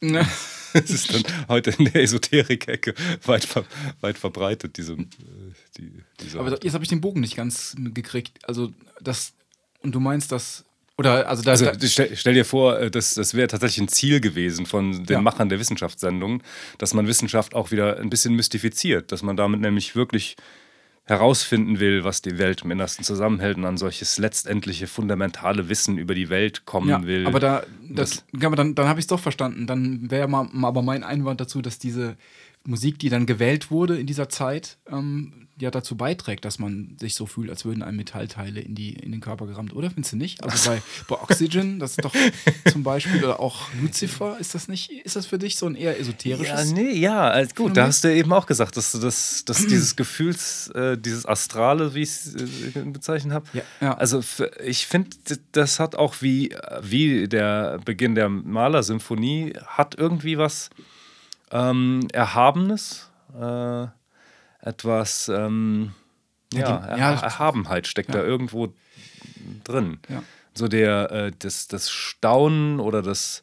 Ne? Das ist dann heute in der Esoterik-Ecke weit, ver weit verbreitet, diese, äh, die, diese Aber jetzt habe ich den Bogen nicht ganz gekriegt. Also das, und du meinst das, oder also da, Also stell, stell dir vor, äh, das, das wäre tatsächlich ein Ziel gewesen von den Ja. Machern der Wissenschaftssendungen, dass man Wissenschaft auch wieder ein bisschen mystifiziert, dass man damit nämlich wirklich herausfinden will, was die Welt im Innersten zusammenhält und an solches letztendliche fundamentale Wissen über die Welt kommen Ja, will. aber da, das, Das- ja, aber dann, dann habe ich es doch verstanden. Dann wäre aber mein Einwand dazu, dass diese Musik, die dann gewählt wurde in dieser Zeit, ähm, ja dazu beiträgt, dass man sich so fühlt, als würden einem Metallteile in, die, in den Körper gerammt, oder? Findest du nicht? Also bei, bei Oxygen, das ist doch zum Beispiel, oder auch Lucifer, ist das nicht, ist das für dich so ein eher ja, esoterisches? nee, ja, also gut, da hast du eben auch gesagt, dass, du das, dass dieses Gefühls, äh, dieses Astrale, wie ich es äh, bezeichnet habe, Ja, ja. also ich finde, das hat auch wie, wie der Beginn der Malersymphonie, hat irgendwie was ähm, Erhabenes, äh, etwas, ähm, ja, die- ja, Er- Erhabenheit steckt da ja. irgendwo drin. Ja. So der, äh, das, das Staunen oder das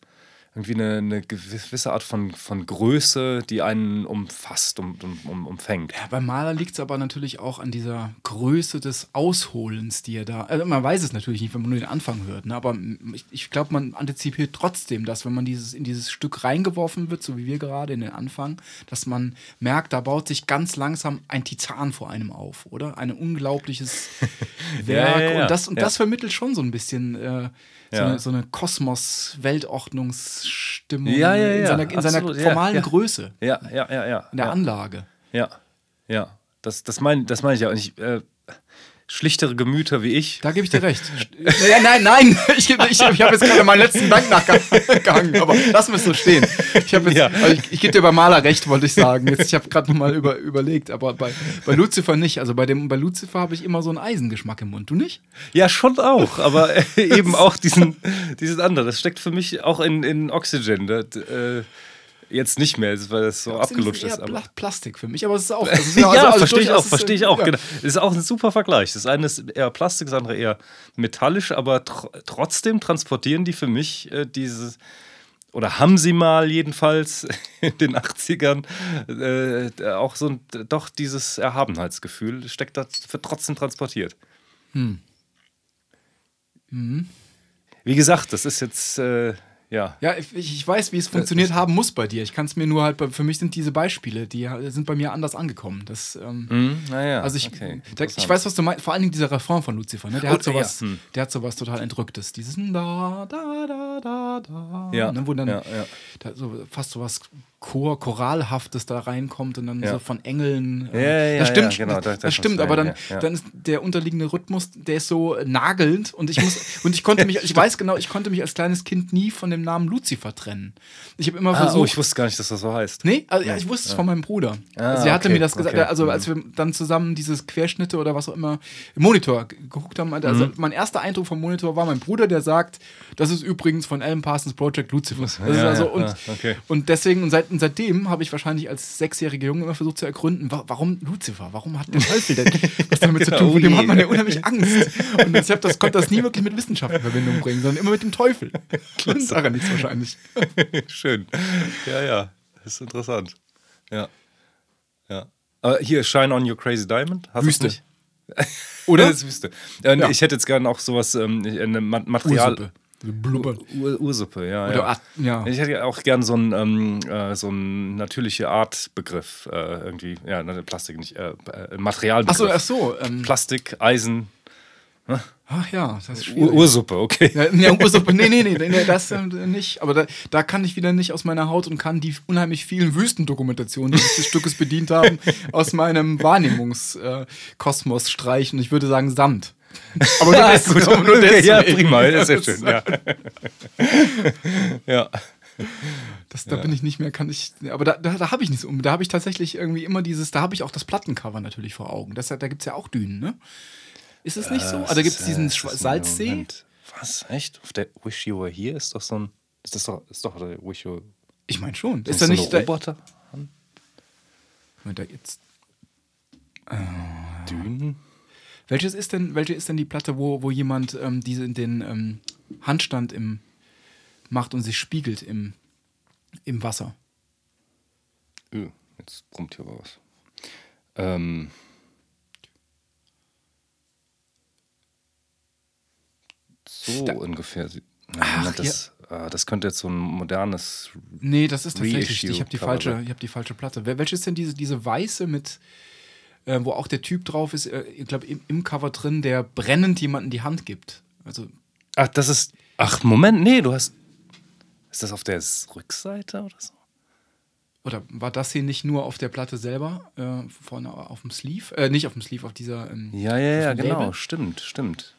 irgendwie eine, eine gewisse Art von, von Größe, die einen umfasst, um, um, um, umfängt. Ja, beim Maler liegt es aber natürlich auch an dieser Größe des Ausholens, die er da. Also man weiß es natürlich nicht, wenn man nur den Anfang hört, ne? aber ich, ich glaube, man antizipiert trotzdem, dass wenn man dieses, in dieses Stück reingeworfen wird, so wie wir gerade in den Anfang, dass man merkt, da baut sich ganz langsam ein Titan vor einem auf, oder? Ein unglaubliches Werk. ja, ja. Und, das, und das vermittelt schon so ein bisschen. Äh, so, Ja. eine, so eine Kosmos-Weltordnungsstimmung Ja, ja, in seiner, in seiner absolut, formalen. Größe, Ja, ja, ja, ja. in der. Anlage. Ja, ja. Das, das meine das mein ich ja. Und ich, äh, schlichtere Gemüter wie ich. Da gebe ich dir recht. Ja, nein, nein, ich, ich, ich habe jetzt gerade meinen letzten Dank nachgehangen, aber wir es so stehen. Ich, jetzt, Ja. also ich, ich gebe dir bei Maler recht, wollte ich sagen. Jetzt, ich habe gerade nochmal über, überlegt, aber bei, bei Lucifer nicht. Also bei, dem, bei Lucifer habe ich immer so einen Eisengeschmack im Mund. Du nicht? Ja, schon auch, aber eben auch diesen, diesen anderen. Das steckt für mich auch in, in Oxygen. Das, äh, jetzt nicht mehr, weil das so abgelutscht eher ist. Aber. Pla- Plastik für mich, aber es ist auch. Also, es ist Ja, also- verstehe ich auch, ist, verstehe ich auch. ja. Genau. Das ist auch ein super Vergleich. Das eine ist eher Plastik, das andere eher metallisch, aber tr trotzdem transportieren die für mich äh, dieses, oder haben sie mal jedenfalls in den 80ern äh, auch so ein, doch dieses Erhabenheitsgefühl steckt da wird trotzdem transportiert. Hm. Mhm. Wie gesagt, das ist jetzt, äh, ja. Ja, ich, ich weiß, wie es funktioniert haben muss bei dir. Ich kann es mir nur halt, für mich sind diese Beispiele, die sind bei mir anders angekommen. Das, ähm, Hm, naja, Also ich, okay, da, ich weiß, was du meinst. Vor allen Dingen dieser Refrain von Lucifer, ne? Der Oh, hat sowas, ja, hm. der hat sowas total Entrücktes. Dieses da, da, da, da, da. Ja, ne? Wo dann ja, ja. Da so fast sowas Chor, Choralhaftes da reinkommt und dann Ja. so von Engeln. Ja, ja, das stimmt, ja, genau, das, da- das, das stimmt, aber dann, dann ist der unterliegende Rhythmus, der ist so nagelnd und ich muss und ich konnte mich, ich weiß genau, ich konnte mich als kleines Kind nie von dem Namen Lucifer trennen. Ich habe immer Ah, versucht. oh, ich wusste gar nicht, dass das so heißt. Nee, also, ja, ich wusste es von meinem Bruder. Ah, also, er hatte okay, mir das gesagt. okay. Also, als wir dann zusammen dieses Querschnitte oder was auch immer im Monitor ge- geguckt haben, meinte, Mhm. also mein erster Eindruck vom Monitor war mein Bruder, der sagt, das ist übrigens von Alan Parsons Project Lucifer. Das ist also, und, okay. und deswegen, und seit, seit, und seitdem habe ich wahrscheinlich als sechsjähriger Junge immer versucht zu ergründen, wa warum Lucifer? Warum hat der Teufel denn was damit zu Genau, tun? Von dem hat man ja unheimlich Angst. Und deshalb das, konnte das nie wirklich mit Wissenschaft in Verbindung bringen, sondern immer mit dem Teufel. Und daran nichts wahrscheinlich. Schön. Ja, ja. Das ist interessant. Ja. Ja. Aber hier, Shine on Your Crazy Diamond. Hast Wüste. nicht? Oder? Das ist Wüste. Äh, Ja. Ich hätte jetzt gerne auch sowas, ähm, Material. Ursuppe. Blubber. Ur Ursuppe, ja. Oder ja. Ja. Ich hätte auch gern so einen ähm, äh, so einen natürliche Art-Begriff. Äh, irgendwie, ja, ne, Plastik nicht, äh, äh, Materialbegriff. Achso, ach so. Ähm, Plastik, Eisen, ach ja, das ist Ur schwierig. Ursuppe, okay. Ja, ja, Ursuppe, nee, nee, nee, nee, das äh, nicht. Aber da, da kann ich wieder nicht aus meiner Haut und kann die unheimlich vielen Wüstendokumentationen, die sich des Stückes bedient haben, aus meinem Wahrnehmungskosmos streichen. Ich würde sagen Sand. Aber nur, des, Gut, aber nur okay, ja, deswegen. prima, das ist ja schön. Ja. ja. Das, da bin ich nicht mehr, kann ich. Aber da, da, da habe ich nichts um. Da habe ich tatsächlich irgendwie immer dieses, da habe ich auch das Plattencover natürlich vor Augen. Das, da gibt es ja auch Dünen, ne? Ist es nicht so? Also da gibt es diesen Äh, Schwa- ein Salzsee. Moment. Was? Echt? Auf der Wish You Were Here ist doch so ein. Ist das doch, ist doch der Wish You Ich meine schon. Ist ist da so nicht. eine Da, Roboter? Moment, da jetzt. Dünen? Welches ist denn, welche ist denn die Platte, wo, wo jemand ähm, diese, den ähm, Handstand im, macht und sich spiegelt im, im Wasser? Öh, jetzt brummt hier was. Ähm. So Da- ungefähr. Ach, das, ah, das könnte jetzt so ein modernes. Nee, das ist tatsächlich. Ich habe die falsche, ich habe die falsche Platte. Welche ist denn diese, diese weiße mit, äh, wo auch der Typ drauf ist? Äh, ich glaube im, im Cover drin, der brennend jemanden die Hand gibt. Also Ach, das ist. Ach, Moment, nee, du hast. Ist das auf der Rückseite oder so? oder war das hier nicht nur auf der Platte selber äh, vorne auf dem Sleeve? Äh, nicht auf dem Sleeve, auf dieser. Ähm, Ja, ja, ja, genau. Label? Stimmt, stimmt.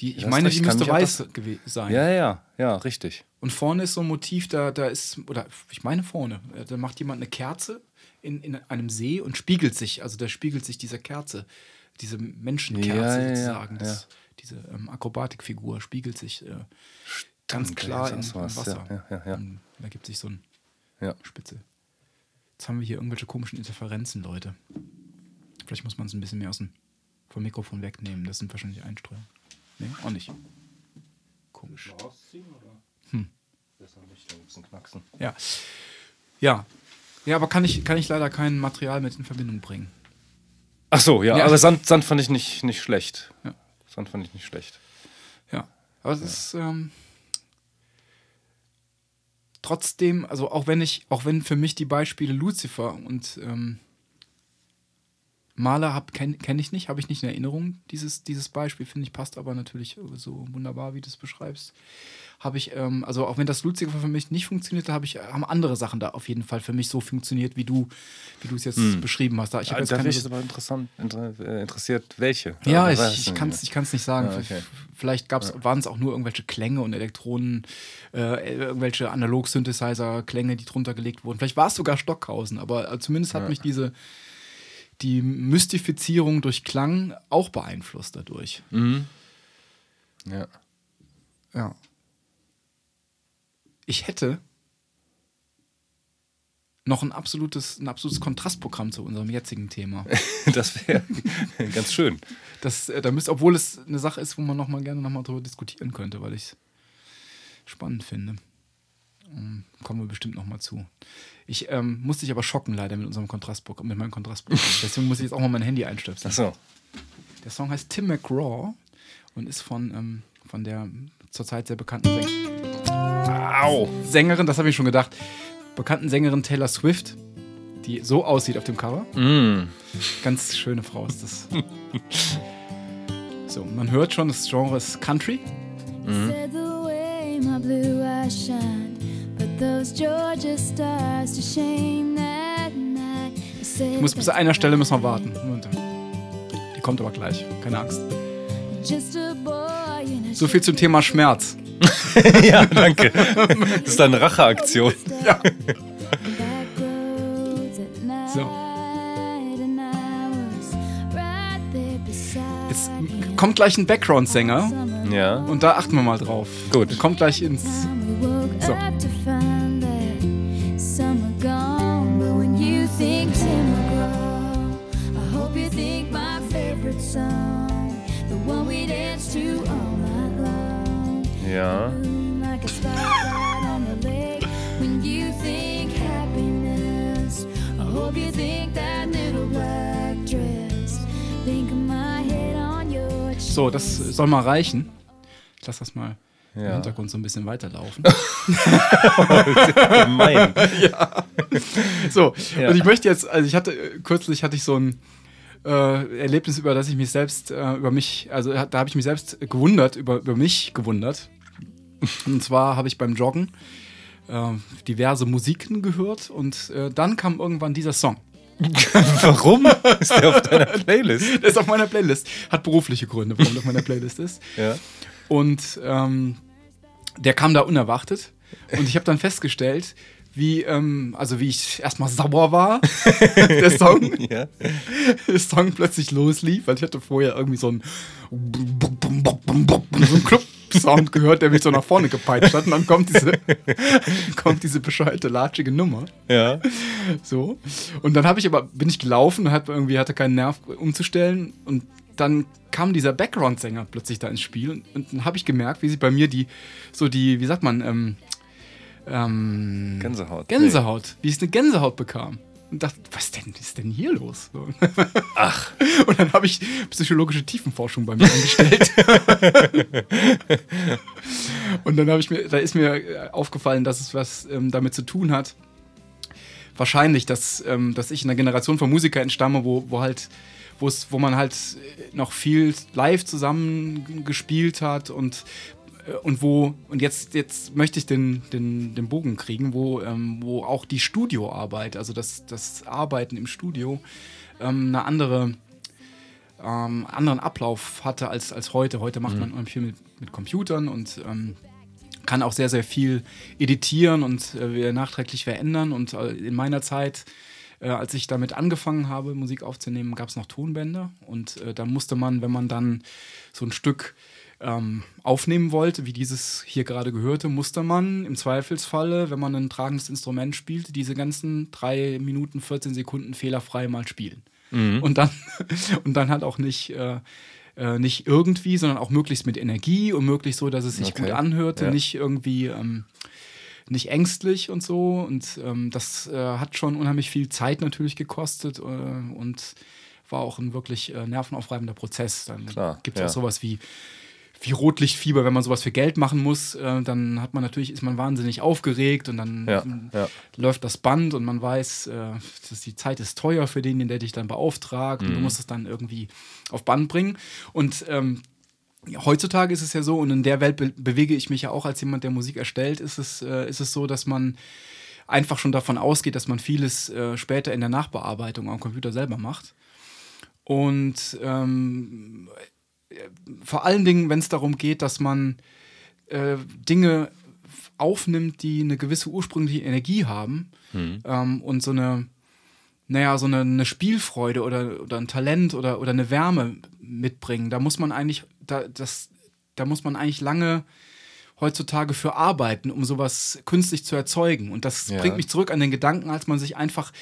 Die, ich hast meine, die müsste weiß das- sein. Ja, ja, ja, richtig. Und vorne ist so ein Motiv, da, da ist, oder ich meine vorne, äh, da macht jemand eine Kerze in, in einem See und spiegelt sich, also da spiegelt sich diese Kerze, diese Menschenkerze Ja, sozusagen, ja. das, diese ähm, Akrobatikfigur spiegelt sich äh, ganz klar im war's, Wasser. ja, ja, ja. Und da gibt sich so ein Ja. Spitze. Jetzt haben wir hier irgendwelche komischen Interferenzen, Leute. Vielleicht muss man es ein bisschen mehr aus dem, vom Mikrofon wegnehmen. Das sind wahrscheinlich Einstreuungen. Nee, auch nicht. Komisch. Hm. Ja. Ja. Ja, aber kann ich, kann ich leider kein Material mit in Verbindung bringen. Ach so, ja, Ja. aber Sand, Sand fand ich nicht, nicht schlecht. Ja. Sand fand ich nicht schlecht. Ja. Aber es ist ähm, trotzdem, also auch wenn ich, auch wenn für mich die Beispiele Lucifer und ähm, Maler kenne kenn ich nicht, habe ich nicht in Erinnerung. Dieses, dieses Beispiel, finde ich, passt aber natürlich so wunderbar, wie du es beschreibst. Habe ich, ähm, also auch wenn das Lucifer für mich nicht funktioniert, habe ich, haben andere Sachen da auf jeden Fall für mich so funktioniert, wie du, wie du es jetzt beschrieben hast. Da, ich habe da jetzt bin keine aber interessant, inter, äh, interessiert, welche. ja, Also, ich, ich kann es ich kann's nicht sagen. Ja, okay. Vielleicht gab's, waren es auch nur irgendwelche Klänge und Elektronen, äh, irgendwelche Analog-Synthesizer-Klänge, die drunter gelegt wurden. Vielleicht war es sogar Stockhausen, aber äh, zumindest hat mich diese die Mystifizierung durch Klang auch beeinflusst dadurch. Ja. Ja. Ich hätte noch ein absolutes, ein absolutes Kontrastprogramm zu unserem jetzigen Thema. Das wäre ganz schön. Das, äh, da müsst, obwohl es eine Sache ist, wo man noch mal gerne noch mal drüber diskutieren könnte, weil ich es spannend finde. Ähm, kommen wir bestimmt noch mal zu. Ich ähm, musste dich aber schocken leider mit unserem Kontrastprogramm, mit meinem Kontrastprogramm. Deswegen muss ich jetzt auch mal mein Handy einstöpseln. Ach so. Der Song heißt Tim McGraw und ist von, ähm, von der zurzeit sehr bekannten Säng Au. Sängerin, das habe ich schon gedacht, bekannten Sängerin Taylor Swift, die so aussieht auf dem Cover. Mm. Ganz schöne Frau ist das. So, man hört schon, das Genre ist Country. Said those Georgia stars to shame that night. Ich muss bis einer Stelle müssen wir warten. Die kommt aber gleich, keine Angst. Just a boy in a So viel zum Thema Schmerz. ja, danke. Das ist eine Racheaktion. Ja. So. Jetzt him. kommt gleich ein Background-Sänger Ja. und da achten wir mal drauf. Gut. Kommt gleich ins. So. Chest. So, das soll mal reichen. Ich lasse das mal im Ja. Hintergrund so ein bisschen weiterlaufen. Gemein. So, Ja. und ich möchte jetzt, also ich hatte, äh, kürzlich hatte ich so ein äh, Erlebnis, über das ich mich selbst, äh, über mich, also da habe ich mich selbst gewundert, über, über mich gewundert. Und zwar habe ich beim Joggen äh, diverse Musiken gehört und äh, dann kam irgendwann dieser Song. Warum ist der auf deiner Playlist? Der ist auf meiner Playlist. Hat berufliche Gründe, warum der auf meiner Playlist ist. Ja. Und ähm, der kam da unerwartet. Und ich habe dann festgestellt, wie, ähm, also wie ich erstmal sauer war, der Song, Ja. der Song plötzlich loslief, weil ich hatte vorher irgendwie so einen, so einen Club-Sound gehört, der mich so nach vorne gepeitscht hat. Und dann kommt diese, kommt diese bescheuerte, latschige Nummer. Ja. So. Und dann habe ich aber, bin ich gelaufen und hab irgendwie hatte keinen Nerv umzustellen. Und dann kam dieser Background-Sänger plötzlich da ins Spiel. Und, und dann habe ich gemerkt, wie sich bei mir die, so die, wie sagt man, ähm, ähm, Gänsehaut. Gänsehaut, wie ich eine Gänsehaut bekam. Und dachte, was denn ist denn hier los? Ach. Und dann habe ich psychologische Tiefenforschung bei mir angestellt. Und dann habe ich mir, da ist mir äh, aufgefallen, dass es was ähm, damit zu tun hat. Wahrscheinlich, dass, ähm, dass ich in einer Generation von Musikern entstamme, wo, wo halt, wo man halt noch viel live zusammen gespielt hat und und wo, und jetzt, jetzt möchte ich den, den, den Bogen kriegen, wo, ähm, wo auch die Studioarbeit, also das, das Arbeiten im Studio, ähm, eine andere, ähm, anderen Ablauf hatte als, als heute. Heute macht man unheimlich viel mit, mit Computern und ähm, kann auch sehr, sehr viel editieren und äh, nachträglich verändern. Und äh, in meiner Zeit, äh, als ich damit angefangen habe, Musik aufzunehmen, gab es noch Tonbänder. Und äh, da musste man, wenn man dann so ein Stück ähm, aufnehmen wollte, wie dieses hier gerade gehörte, musste man im Zweifelsfalle, wenn man ein tragendes Instrument spielte, diese ganzen drei Minuten, 14 Sekunden fehlerfrei mal spielen. Und dann und dann halt auch nicht äh, äh, nicht irgendwie, sondern auch möglichst mit Energie und möglichst so, dass es sich Okay. gut anhörte, Ja. nicht irgendwie ähm, nicht ängstlich und so. Und ähm, das äh, hat schon unheimlich viel Zeit natürlich gekostet äh, und war auch ein wirklich äh, nervenaufreibender Prozess. Dann gibt es ja. auch sowas wie wie Rotlichtfieber, wenn man sowas für Geld machen muss, äh, dann hat man natürlich, ist man wahnsinnig aufgeregt und dann Ja, ja. läuft das Band und man weiß, äh, dass die Zeit ist teuer für den, der dich dann beauftragt und du musst es dann irgendwie auf Band bringen. Und ähm, heutzutage ist es ja so, und in der Welt be bewege ich mich ja auch als jemand, der Musik erstellt, ist es, äh, ist es so, dass man einfach schon davon ausgeht, dass man vieles äh, später in der Nachbearbeitung am Computer selber macht. Und ähm, vor allen Dingen, wenn es darum geht, dass man äh, Dinge aufnimmt, die eine gewisse ursprüngliche Energie haben ähm, und so eine, naja, so eine, eine Spielfreude oder, oder ein Talent oder, oder eine Wärme mitbringen. Da muss man eigentlich, da, das, da muss man eigentlich lange heutzutage für arbeiten, um sowas künstlich zu erzeugen. Und das Ja. bringt mich zurück an den Gedanken, als man sich einfach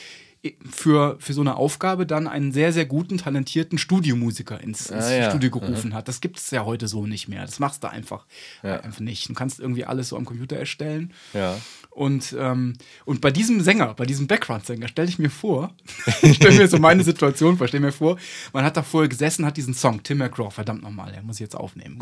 für, für so eine Aufgabe dann einen sehr, sehr guten, talentierten Studiomusiker ins, ins Ah, ja. Studio gerufen hat. Das gibt es ja heute so nicht mehr. Das machst du einfach, Ja. einfach nicht. Du kannst irgendwie alles so am Computer erstellen. Ja. Und, ähm, und bei diesem Sänger, bei diesem Background-Sänger, stelle ich mir vor, ich stelle mir so meine Situation vor, stelle mir vor, man hat da vorher gesessen, hat diesen Song, Tim McGraw, verdammt nochmal, der muss ich jetzt aufnehmen.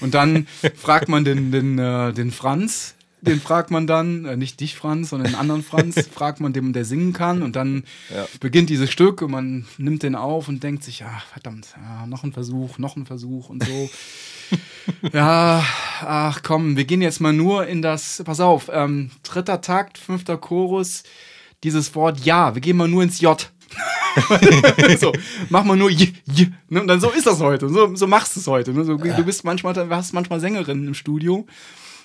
Und dann fragt man den, den, äh, den Franz, den fragt man dann, äh, nicht dich Franz, sondern den anderen Franz, fragt man dem, der singen kann und dann Ja. beginnt dieses Stück und man nimmt den auf und denkt sich, ach verdammt, ja, noch ein Versuch, noch ein Versuch und so. ja, ach komm, wir gehen jetzt mal nur in das, pass auf, ähm, dritter Takt, fünfter Chorus, dieses Wort Ja, wir gehen mal nur ins J. so, mach mal nur J, J. Ne? Und dann so ist das heute. So, so machst du es heute. Ne? So, du bist manchmal, du hast manchmal Sängerinnen im Studio,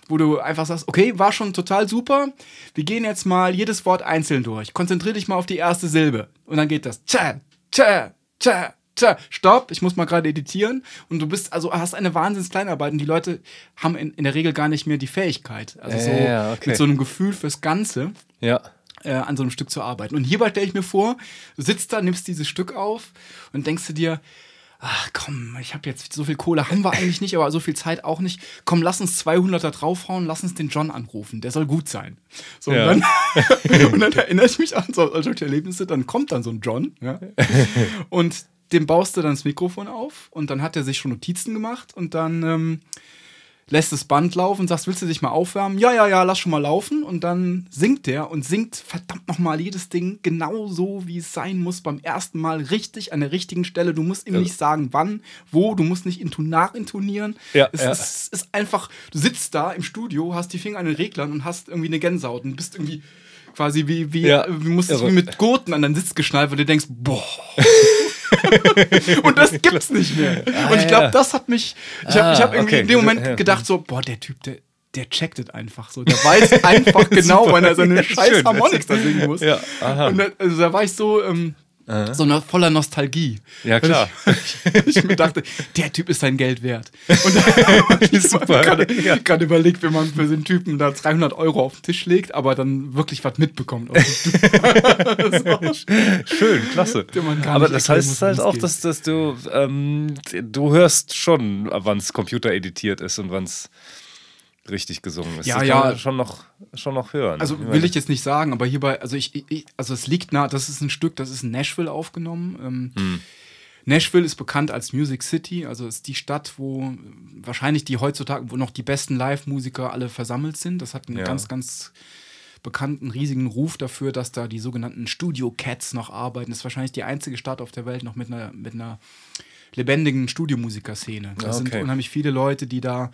wo du einfach sagst, okay, war schon total super. Wir gehen jetzt mal jedes Wort einzeln durch. Konzentrier dich mal auf die erste Silbe. Und dann geht das. Tja, tja, tja, tja. Stopp, ich muss mal gerade editieren. Und du bist, also hast eine wahnsinns Kleinarbeit und die Leute haben in, in der Regel gar nicht mehr die Fähigkeit. Also so Ja, okay. mit so einem Gefühl fürs Ganze Ja. äh, an so einem Stück zu arbeiten. Und hierbei stelle ich mir vor, du sitzt da, nimmst dieses Stück auf und denkst du dir, ach komm, ich habe jetzt so viel Kohle, haben wir eigentlich nicht, aber so viel Zeit auch nicht. Komm, lass uns 200er draufhauen, lass uns den John anrufen, der soll gut sein. So, Ja. und, dann, und dann erinnere ich mich an so, an solche Erlebnisse, dann kommt dann so ein John ja, und dem baust du dann das Mikrofon auf und dann hat er sich schon Notizen gemacht und dann ähm, lässt das Band laufen sagst, willst du dich mal aufwärmen? Ja, ja, ja, lass schon mal laufen. Und dann singt der und singt verdammt nochmal jedes Ding genau so, wie es sein muss, beim ersten Mal richtig an der richtigen Stelle. Du musst ihm nicht sagen, wann, wo, du musst nicht nachintonieren. Ja, es ja. Ist, ist einfach, du sitzt da im Studio, hast die Finger an den Reglern und hast irgendwie eine Gänsehaut und bist irgendwie quasi wie, wie, Ja, du musst dich irre. wie mit Gurten an deinen Sitz geschnallt, weil du denkst, boah. und das gibt's nicht mehr. und ich glaube, das hat mich, ich habe ich Ah, hab irgendwie okay. in dem Moment gedacht, so, boah, der Typ, der, der checkt es einfach so. Der weiß einfach genau, wann er seine scheiß. Harmonics da singen muss. Ja, aha. Und da, also da war ich so, ähm, so eine, voller Nostalgie. Ja, klar. Ich, ich mir dachte, der Typ ist sein Geld wert. Und ich gerade Ja. überlegt, wenn man für einen Typen da 300 Euro auf den Tisch legt, aber dann wirklich was mitbekommt. Schön, klasse. Aber das heißt muss, halt auch, dass, dass du, ähm, du hörst schon, wann es Computer editiert ist und wann es richtig gesungen ist. Ja, ja. Kann man schon noch, schon noch hören. Also will ich jetzt nicht sagen, aber hierbei, also ich, ich also es liegt nah, das ist ein Stück, das ist in Nashville aufgenommen. Ähm, Hm. Nashville ist bekannt als Music City, also ist die Stadt, wo wahrscheinlich die heutzutage, wo noch die besten Live-Musiker alle versammelt sind. Das hat einen Ja. ganz, ganz bekannten, riesigen Ruf dafür, dass da die sogenannten Studio-Cats noch arbeiten. Das ist wahrscheinlich die einzige Stadt auf der Welt noch mit einer, mit einer lebendigen Studiomusikerszene. Da Ah, sind okay. unheimlich viele Leute, die da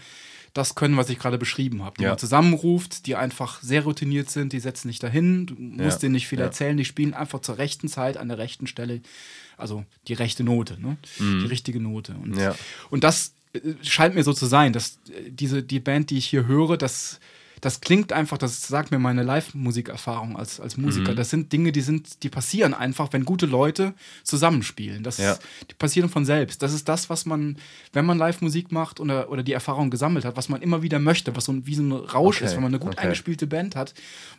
das können, was ich gerade beschrieben habe. Die Ja. man zusammenruft, die einfach sehr routiniert sind, die setzen dich dahin, du musst Ja. denen nicht viel Ja. erzählen, die spielen einfach zur rechten Zeit an der rechten Stelle, also die rechte Note, ne? die richtige Note. Und, Mhm. Und das äh, scheint mir so zu sein, dass äh, diese, die Band, die ich hier höre, das, das klingt einfach, das sagt mir meine Live-Musikerfahrung als, als Musiker. Mhm. Das sind Dinge, die sind, die passieren einfach, wenn gute Leute zusammenspielen. Das Ja. die passieren von selbst. Das ist das, was man, wenn man Live-Musik macht oder, oder die Erfahrung gesammelt hat, was man immer wieder möchte, was so ein, wie so ein Rausch Okay, ist, wenn man eine gut okay. eingespielte Band hat,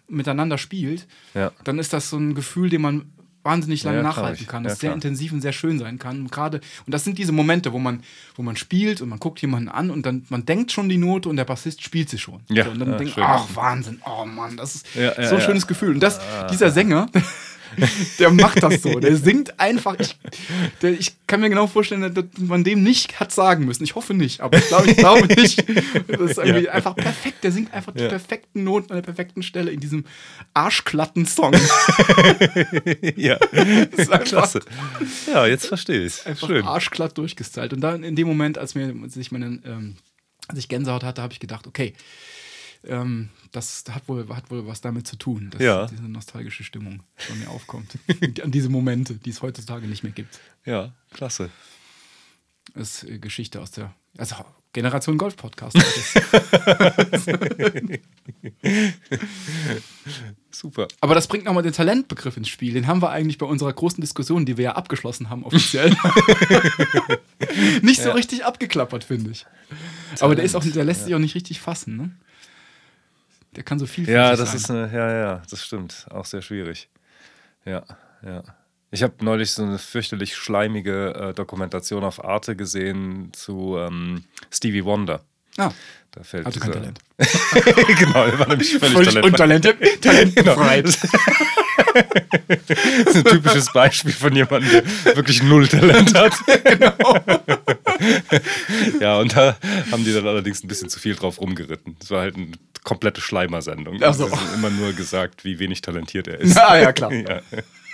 miteinander spielt, Ja. dann ist das so ein Gefühl, den man wahnsinnig lange Ja, nachhalten kann, Ja, das sehr klar. intensiv und sehr schön sein kann. Und gerade, und das sind diese Momente, wo man, wo man spielt und man guckt jemanden an und dann man denkt schon die Note und der Bassist spielt sie schon. Ja, so, und dann ja, denkt, ach Wahnsinn, oh Mann, das ist Ja, ja, so ein ja. schönes Gefühl. Und das, dieser Sänger, der macht das so. Der singt einfach. Ich, der, ich kann mir genau vorstellen, dass man dem nicht hat sagen müssen. Ich hoffe nicht, aber ich glaube, ich glaube nicht. Das ist irgendwie einfach perfekt. Der singt einfach die Ja. perfekten Noten an der perfekten Stelle in diesem arschglatten Song. ja, ist einfach- klasse. Ja, jetzt verstehe ich. Einfach Schön. arschglatt durchgestylt. Und dann in dem Moment, als mir als ich meine, ähm, als ich Gänsehaut hatte, habe ich gedacht, okay, ähm, das hat wohl, hat wohl was damit zu tun, dass Ja. diese nostalgische Stimmung bei mir aufkommt. An diese Momente, die es heutzutage nicht mehr gibt. Ja, klasse. Das ist äh, Geschichte aus der also Generation Golf Podcast. Super. Aber das bringt nochmal den Talentbegriff ins Spiel. Den haben wir eigentlich bei unserer großen Diskussion, die wir ja abgeschlossen haben, offiziell. nicht so richtig abgeklappert, finde ich. Aber der ist auch, der lässt sich auch nicht richtig fassen, ne? Der kann so viel Ja, das ist eine, ja, ja, das stimmt. Auch sehr schwierig. Ja, ja. Ich habe neulich so eine fürchterlich schleimige äh, Dokumentation auf Arte gesehen zu ähm, Stevie Wonder. Ah, Da fällt hatte kein Talent. genau, er war nämlich völlig, Völlig talentfrei. untalentiert, talentfrei. Das ist ein typisches Beispiel von jemandem, der wirklich null Talent hat. genau. ja, und da haben die dann allerdings ein bisschen zu viel drauf rumgeritten. Es war halt eine komplette Schleimersendung. Ach so. Sie haben immer nur gesagt, wie wenig talentiert er ist. Ah, ja, klar. Ja.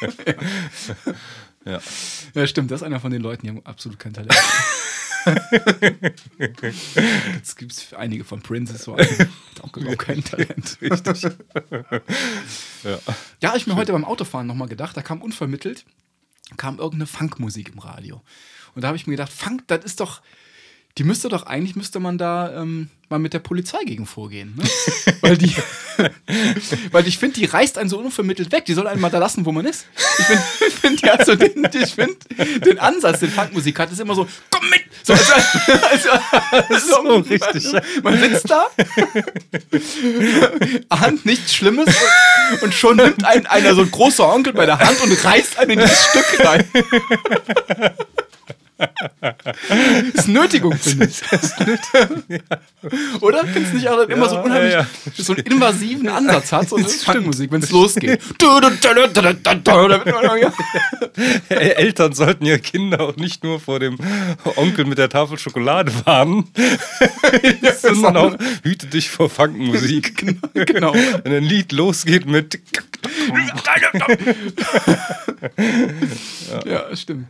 ja. Ja, stimmt, das ist einer von den Leuten, die haben absolut kein Talent. Jetzt gibt es einige von Princess, so einen, der auch überhaupt kein Talent. Richtig. ja. Ja, ich mir heute beim Autofahren nochmal gedacht, da kam unvermittelt, kam irgendeine Funkmusik im Radio. Und da habe ich mir gedacht, Funk, das ist doch, die müsste doch, eigentlich müsste man da ähm, mal mit der Polizei gegen vorgehen. Ne? weil die, weil ich finde, die reißt einen so unvermittelt weg. Die soll einen mal da lassen, wo man ist. Ich finde, find, hat so den, ich find, den Ansatz, den Funkmusik hat, ist immer so, komm mit! So, also, also, also, So richtig, ja. Man sitzt da, ahnt nichts Schlimmes und, und schon nimmt einen einer so ein großer Onkel bei der Hand und reißt einen in dieses Stück rein. Ist Nötigung, finde ich. Oder? Findest du nicht auch dass immer so Ja, unheimlich, ja, so einen invasiven Ansatz hat, so eine Funkmusik, wenn es losgeht. Eltern sollten ihre Kinder auch nicht nur vor dem Onkel mit der Tafel Schokolade warnen, sondern auch hüte dich vor Funkenmusik. genau. Wenn ein Lied losgeht mit Ja, stimmt.